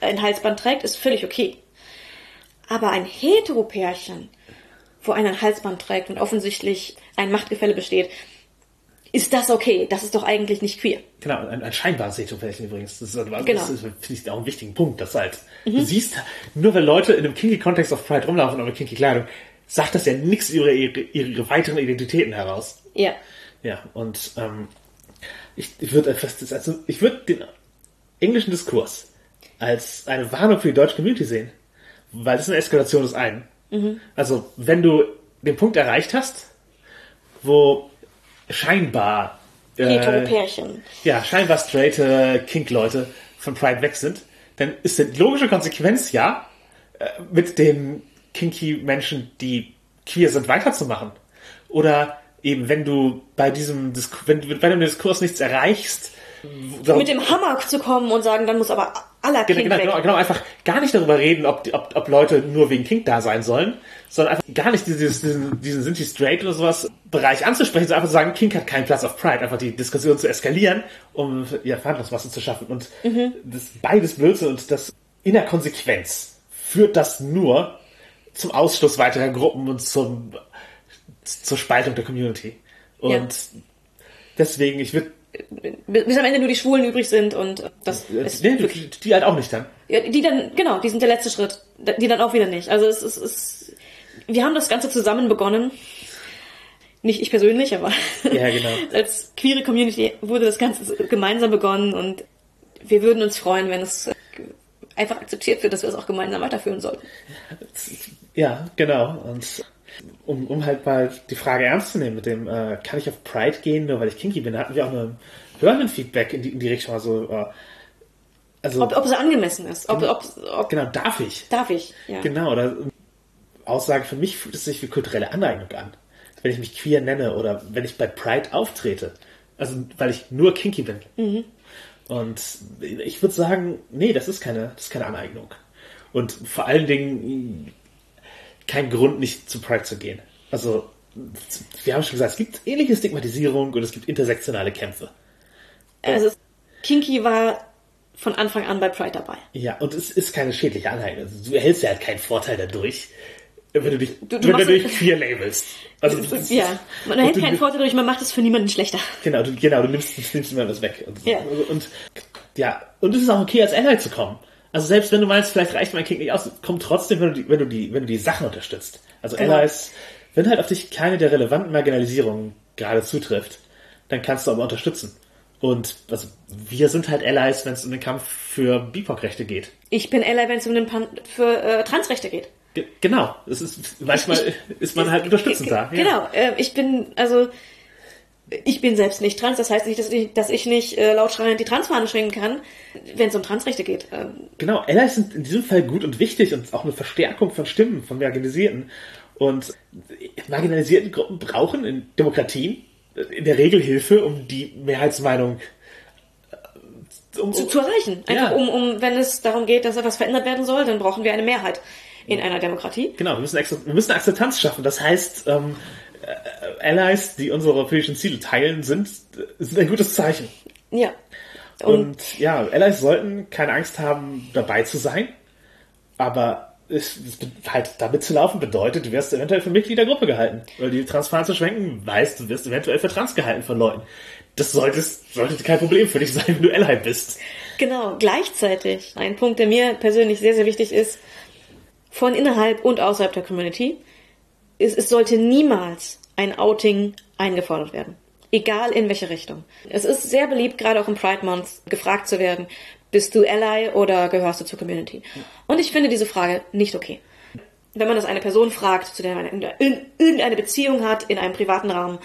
ein Halsband trägt, ist völlig okay. Aber ein Hetero-Pärchen, wo einer ein Halsband trägt und offensichtlich ein Machtgefälle besteht, ist das okay? Das ist doch eigentlich nicht queer. Genau, ein, ein scheinbares Hetero-Pärchen übrigens. Das ist, das Genau. ist finde ich, auch einen wichtigen Punkt, dass halt, du siehst, nur weil Leute in einem kinky-Kontext auf Pride rumlaufen oder mit kinky Kleidung, sagt das ja nichts über ihre, ihre weiteren Identitäten heraus. Ja. Ja, und ähm, ich, ich würde etwas, also ich würde den englischen Diskurs als eine Warnung für die deutsche Community sehen, weil das ist eine Eskalation des einen. Also wenn du den Punkt erreicht hast, wo scheinbar Hetero Pärchen. ja, scheinbar straighte Kink-Leute von Pride weg sind, dann ist die logische Konsequenz ja, äh, mit den kinky Menschen, die queer sind, weiterzumachen. Oder eben, wenn du bei diesem Disku wenn, wenn du im Diskurs nichts erreichst, so- Mit dem Hammer zu kommen und sagen, dann muss aber aller Genau, Kind genau, weg. genau, genau, einfach gar nicht darüber reden, ob, die- ob, ob Leute nur wegen Kink da sein sollen, sondern einfach gar nicht dieses, diesen, diesen sind die straight oder sowas Bereich anzusprechen, sondern einfach zu sagen, Kink hat keinen Platz auf Pride, einfach die Diskussion zu eskalieren, um ja, Verhandlungsmasse zu schaffen. Und das beides Blödsinn und das in der Konsequenz führt das nur zum Ausschluss weiterer Gruppen und zum, zur Spaltung der Community. Und deswegen, ich würde, Bis am Ende nur die Schwulen übrig sind und das ist nee, wirklich die, die halt auch nicht dann. Ja, die dann, genau, die sind der letzte Schritt. Die dann auch wieder nicht. Also es ist, es ist wir haben das Ganze zusammen begonnen. Nicht ich persönlich, aber Ja, genau. als queere Community wurde das Ganze gemeinsam begonnen und wir würden uns freuen, wenn es äh, einfach akzeptiert wird, dass wir es auch gemeinsam weiterführen sollten. Ja, genau. Und um, um halt mal die Frage ernst zu nehmen mit dem, äh, kann ich auf Pride gehen, nur weil ich kinky bin, da hatten wir auch eine hörenden Feedback in die, in die Richtung. Also, äh, also Ob, ob es angemessen ist. Ob, ob, ob genau, darf ich? darf ich. Ja. Genau, oder Aussage für mich fühlt es sich wie kulturelle Aneignung an. Wenn ich mich queer nenne oder wenn ich bei Pride auftrete. Also, weil ich nur kinky bin. Mhm. Und ich würde sagen, nee, das ist keine, das ist keine Aneignung. Und vor allen Dingen kein Grund, nicht zu Pride zu gehen. Also, wir haben schon gesagt, es gibt ähnliche Stigmatisierung und es gibt intersektionale Kämpfe. Also Kinky war von Anfang an bei Pride dabei. Ja, und es ist keine schädliche Aneignung. Also, du erhältst ja halt keinen Vorteil dadurch, wenn du dich, Du- du wenn du dich queer labelst. Also, ist, ja, man erhält und keinen Vorteil dadurch, man macht es für niemanden schlechter. Genau, du, genau, du nimmst, nimmst mir das weg. Und, Ja. und ja, und es ist auch okay, als Ally zu kommen. Also selbst wenn du meinst, vielleicht reicht mein King nicht aus, komm trotzdem, wenn du die, wenn du die, wenn du die Sachen unterstützt. Also Genau. Allies, wenn halt auf dich keine der relevanten Marginalisierungen gerade zutrifft, dann kannst du aber unterstützen. Und also wir sind halt Allies, wenn es um den Kampf für BIPOC-Rechte geht. Ich bin Ally, wenn es um den Pan für äh, Transrechte geht. Ge genau, es ist manchmal ist man halt unterstützend da. Ja. Genau, äh, ich bin, also, ich bin selbst nicht trans, das heißt nicht, dass ich, dass ich nicht äh, laut schreiend die Transfahne schwingen kann, wenn es um Transrechte geht. Ähm, Genau, Allies sind in diesem Fall gut und wichtig und auch eine Verstärkung von Stimmen von Marginalisierten. Und marginalisierte Gruppen brauchen in Demokratien in der Regel Hilfe, um die Mehrheitsmeinung äh, um, zu, zu erreichen. Einfach Ja. um, um, wenn es darum geht, dass etwas verändert werden soll, dann brauchen wir eine Mehrheit in einer Demokratie. Genau, wir müssen, wir müssen Akzeptanz schaffen. Das heißt, ähm, äh, Allies, die unsere europäischen Ziele teilen, sind, sind ein gutes Zeichen. Ja. Und, Und ja, Allies sollten keine Angst haben, dabei zu sein. Aber es, es halt damit zu laufen bedeutet, du wirst eventuell für Mitglied der Gruppe gehalten. Weil die Transfahne zu schwenken, weißt du, wirst eventuell für trans gehalten von Leuten. Das solltest, sollte kein Problem für dich sein, wenn du Ally bist. genau, gleichzeitig ein Punkt, der mir persönlich sehr, sehr wichtig ist, von innerhalb und außerhalb der Community, ist, es sollte niemals ein Outing eingefordert werden. Egal in welche Richtung. Es ist sehr beliebt, gerade auch im Pride Month, gefragt zu werden, bist du Ally oder gehörst du zur Community? Und ich finde diese Frage nicht okay. Wenn man das eine person fragt, zu der man in- irgendeine Beziehung hat, in einem privaten Rahmen,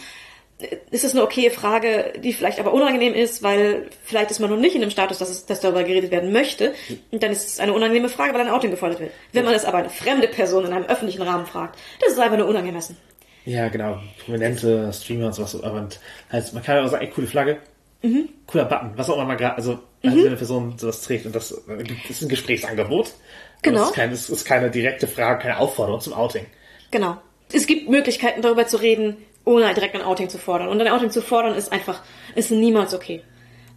ist es eine okaye Frage, die vielleicht aber unangenehm ist, weil vielleicht ist man noch nicht in dem Status, dass, es, dass darüber geredet werden möchte. Und dann ist es eine unangenehme Frage, weil ein Outing gefordert wird. Wenn man es aber eine fremde Person in einem öffentlichen Rahmen fragt, das ist einfach nur unangemessen. Ja, genau. Prominente Streamer und sowas. Aber und halt, man kann ja auch sagen, ey, coole Flagge. Cooler Button. Was auch immer man gerade, also, also wenn eine Person sowas trägt und das, das ist ein Gesprächsangebot. Genau. Es ist, kein, es ist keine direkte Frage, keine Aufforderung zum Outing. Genau. Es gibt Möglichkeiten, darüber zu reden, ohne direkt ein Outing zu fordern. Und ein Outing zu fordern ist einfach, ist niemals okay.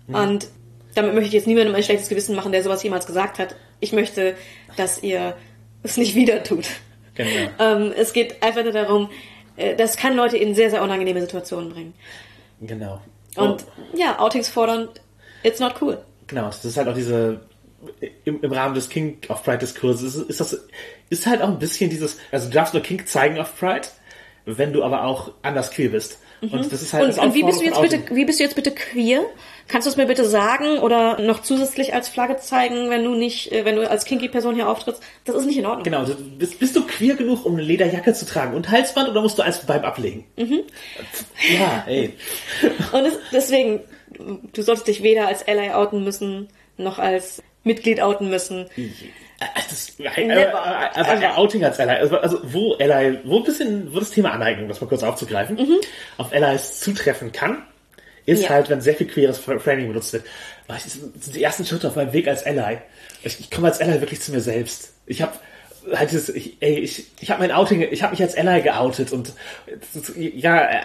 Und damit möchte ich jetzt niemandem ein schlechtes Gewissen machen, der sowas jemals gesagt hat. Ich möchte, dass ihr es nicht wieder tut. Genau. Ähm, es geht einfach nur darum, äh, das kann Leute in sehr, sehr unangenehme Situationen bringen. Genau. Und Oh, ja, Outings fordern, it's not cool. genau, das ist halt auch diese, im, im Rahmen des King of Pride Diskurses ist, ist das, ist halt auch ein bisschen dieses, also du darfst nur King zeigen auf Pride, wenn du aber auch anders queer bist. Und das ist halt Und, und wie bist du jetzt bitte, wie bist du jetzt bitte queer? Kannst du es mir bitte sagen oder noch zusätzlich als Flagge zeigen, wenn du nicht, äh, wenn du als kinky Person hier auftrittst? Das ist nicht in Ordnung. Genau, bist, bist du queer genug, um eine Lederjacke zu tragen und Halsband oder musst du eins beim ablegen? Mhm. Ja, ey. Und es, deswegen, du solltest dich weder als Ally outen müssen, noch als Mitglied outen müssen. Das, Never. äh, aber, aber Outing als Ally, also, also wo Ally, wo ein bisschen, wo das Thema Aneignung, das mal kurz aufzugreifen, auf Allies zutreffen kann, ist Mhm. Ja. halt, wenn sehr viel queeres Framing benutzt wird. Es sind die ersten Schritte auf meinem Weg als Ally. Ich, ich komme als Ally wirklich zu mir selbst. Ich habe halt dieses, ich, ey, ich, ich habe mein Outing, ich habe mich als Ally geoutet und ja, äh,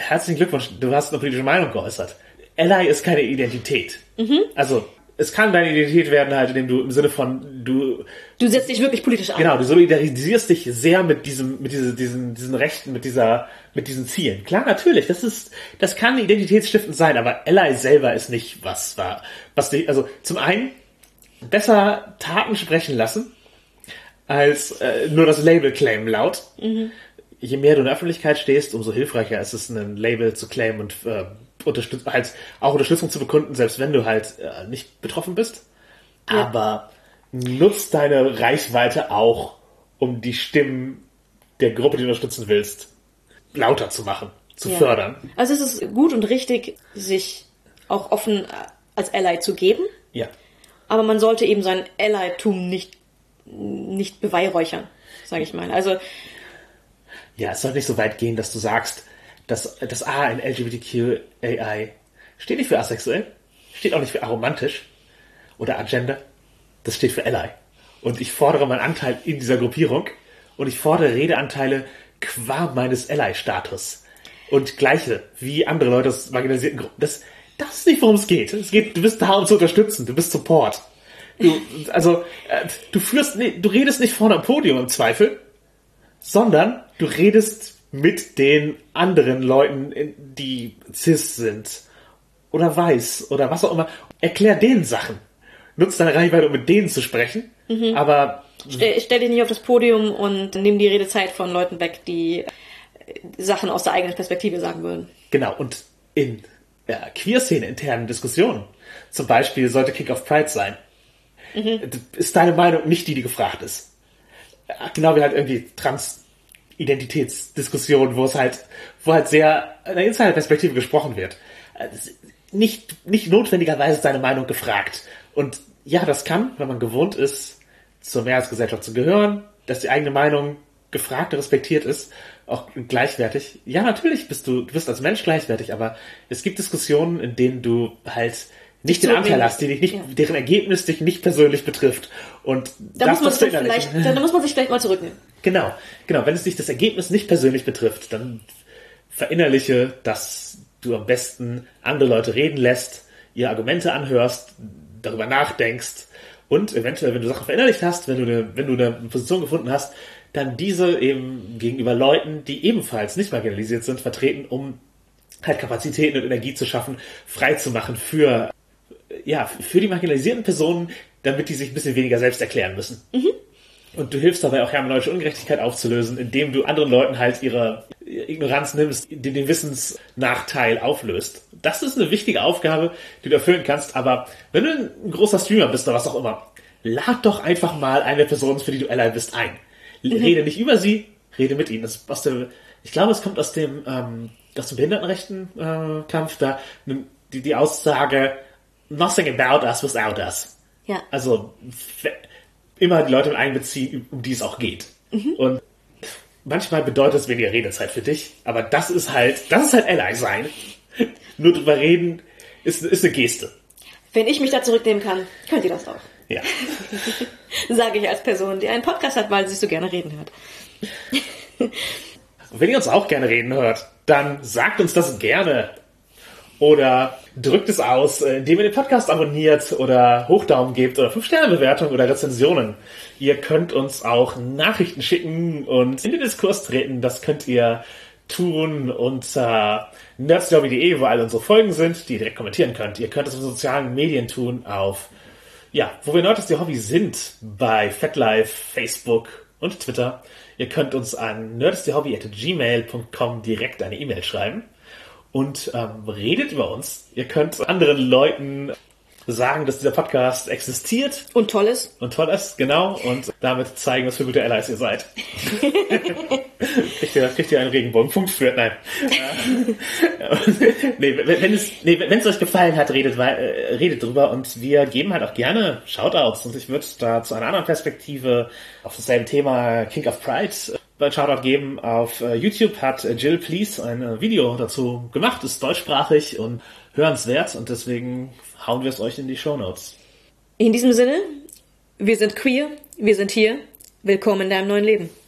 herzlichen Glückwunsch, du hast eine politische Meinung geäußert. Ally ist keine Identität. Mhm. Also es kann deine Identität werden, halt, indem du im Sinne von du Du setzt dich wirklich politisch an. Genau, du solidarisierst dich sehr mit diesem, mit diese, diesen, diesen Rechten, mit dieser, mit diesen Zielen. Klar, natürlich, das ist, das kann identitätsstiftend sein, aber Ally selber ist nicht was war, was dich, also zum einen besser Taten sprechen lassen als äh, nur das Label claimen laut. Je mehr du in der Öffentlichkeit stehst, umso hilfreicher ist es, ein Label zu claimen und äh, unterstütz halt auch Unterstützung zu bekunden, selbst wenn du halt äh, nicht betroffen bist. Ja. Aber nutzt deine Reichweite auch, um die Stimmen der Gruppe, die du unterstützen willst, lauter zu machen, zu Ja. fördern. Also es ist gut und richtig, sich auch offen äh, als Ally zu geben, Ja. aber man sollte eben sein Ally-Tum nicht, nicht beweihräuchern, sage ich mal. Also Ja, es soll nicht so weit gehen, dass du sagst, dass das A in LGBTQAI steht nicht für asexuell, steht auch nicht für aromantisch oder agender, das steht für Ally. Und ich fordere meinen Anteil in dieser Gruppierung und ich fordere Redeanteile qua meines Ally-Status. Und gleiche, wie andere Leute aus marginalisierten Gruppen. Das, das ist nicht, worum es geht. Es geht, du bist da, um zu unterstützen, du bist Support. Du, also, äh, du führst, nee, du redest nicht vorne am Podium im Zweifel, sondern du redest mit den anderen Leuten, die cis sind oder weiß oder was auch immer. Erklär denen Sachen. Nutz deine Reichweite, um mit denen zu sprechen. Aber stell, stell dich nicht auf das Podium und nimm die Redezeit von Leuten weg, die äh, Sachen aus der eigenen Perspektive sagen würden. genau, und in ja, Queer-Szene internen Diskussionen, zum Beispiel sollte Kick of Pride sein, ist deine Meinung nicht die, die gefragt ist. Genau wie halt irgendwie Trans-Identitätsdiskussionen, wo es halt, wo halt sehr in der Insider-Perspektive gesprochen wird. Ist Nicht, nicht notwendigerweise ist deine Meinung gefragt. Und ja, das kann, wenn man gewohnt ist, zur Mehrheitsgesellschaft zu gehören, dass die eigene Meinung gefragt und respektiert ist, auch gleichwertig. Ja, natürlich bist du, du bist als Mensch gleichwertig, aber es gibt Diskussionen, in denen du halt nicht den Anteil hast, die dich nicht, Ja. deren Ergebnis dich nicht persönlich betrifft. Und Da muss, man das dann vielleicht, da muss man sich vielleicht mal zurücknehmen. Genau, genau. Wenn es dich das Ergebnis nicht persönlich betrifft, dann verinnerliche, dass du am besten andere Leute reden lässt, ihre Argumente anhörst, darüber nachdenkst und eventuell, wenn du Sachen verinnerlicht hast, wenn du eine, wenn du eine Position gefunden hast, dann diese eben gegenüber Leuten, die ebenfalls nicht marginalisiert sind, vertreten, um halt Kapazitäten und Energie zu schaffen, frei zu machen für, ja, für die marginalisierten Personen, damit die sich ein bisschen weniger selbst erklären müssen. Und du hilfst dabei auch hermeneutische Ungerechtigkeit aufzulösen, indem du anderen Leuten halt ihre Ignoranz nimmst, die den Wissensnachteil auflöst. Das ist eine wichtige Aufgabe, die du erfüllen kannst, aber wenn du ein großer Streamer bist oder was auch immer, lad doch einfach mal eine Person, für die du Ally bist, ein. Rede nicht über sie, rede mit ihnen. Das ist aus der, ich glaube, es kommt aus dem, ähm, aus dem Behindertenrechten-Kampf, äh, Kampf, da die, die Aussage, nothing about us without us. Ja. Also immer die Leute mit einbeziehen, um die es auch geht. Und manchmal bedeutet es weniger Redezeit für dich, aber das ist halt, das ist halt Ally sein. Nur drüber reden ist, ist eine Geste. Wenn ich mich da zurücknehmen kann, könnt ihr das auch. Ja. Sage ich als Person, die einen Podcast hat, weil sie so gerne reden hört. Und wenn ihr uns auch gerne reden hört, dann sagt uns das gerne. Oder drückt es aus, äh, indem ihr den Podcast abonniert oder Hochdaumen gebt oder 5-Sterne-Bewertung oder Rezensionen. Ihr könnt uns auch Nachrichten schicken und in den Diskurs treten. Das könnt ihr tun unter nerdsderby.de, wo alle unsere Folgen sind, die ihr direkt kommentieren könnt. Ihr könnt es auf sozialen Medien tun, auf, ja, wo wir Nerds die Hobby sind, bei FetLife, Facebook und Twitter. Ihr könnt uns an nerdsthehobby.gmail.com direkt eine E-Mail schreiben. Und ähm, redet über uns. Ihr könnt anderen Leuten sagen, dass dieser Podcast existiert Und tolles. und toll ist, genau, und damit zeigen, was für gute Allies ihr seid. kriegt, ihr, kriegt ihr einen Regenbogenpunkt für? Nein. Äh, nee, wenn es, nee, wenn es euch gefallen hat, redet, äh, redet drüber und wir geben halt auch gerne Shoutouts und ich würde da zu einer anderen Perspektive auf dasselbe Thema King of Pride äh, ein Shoutout geben. Auf äh, YouTube hat äh, Jill Please ein äh, Video dazu gemacht, ist deutschsprachig und hörenswert und deswegen hauen wir es euch in die Shownotes. In diesem Sinne, wir sind queer, wir sind hier. Willkommen in deinem neuen Leben.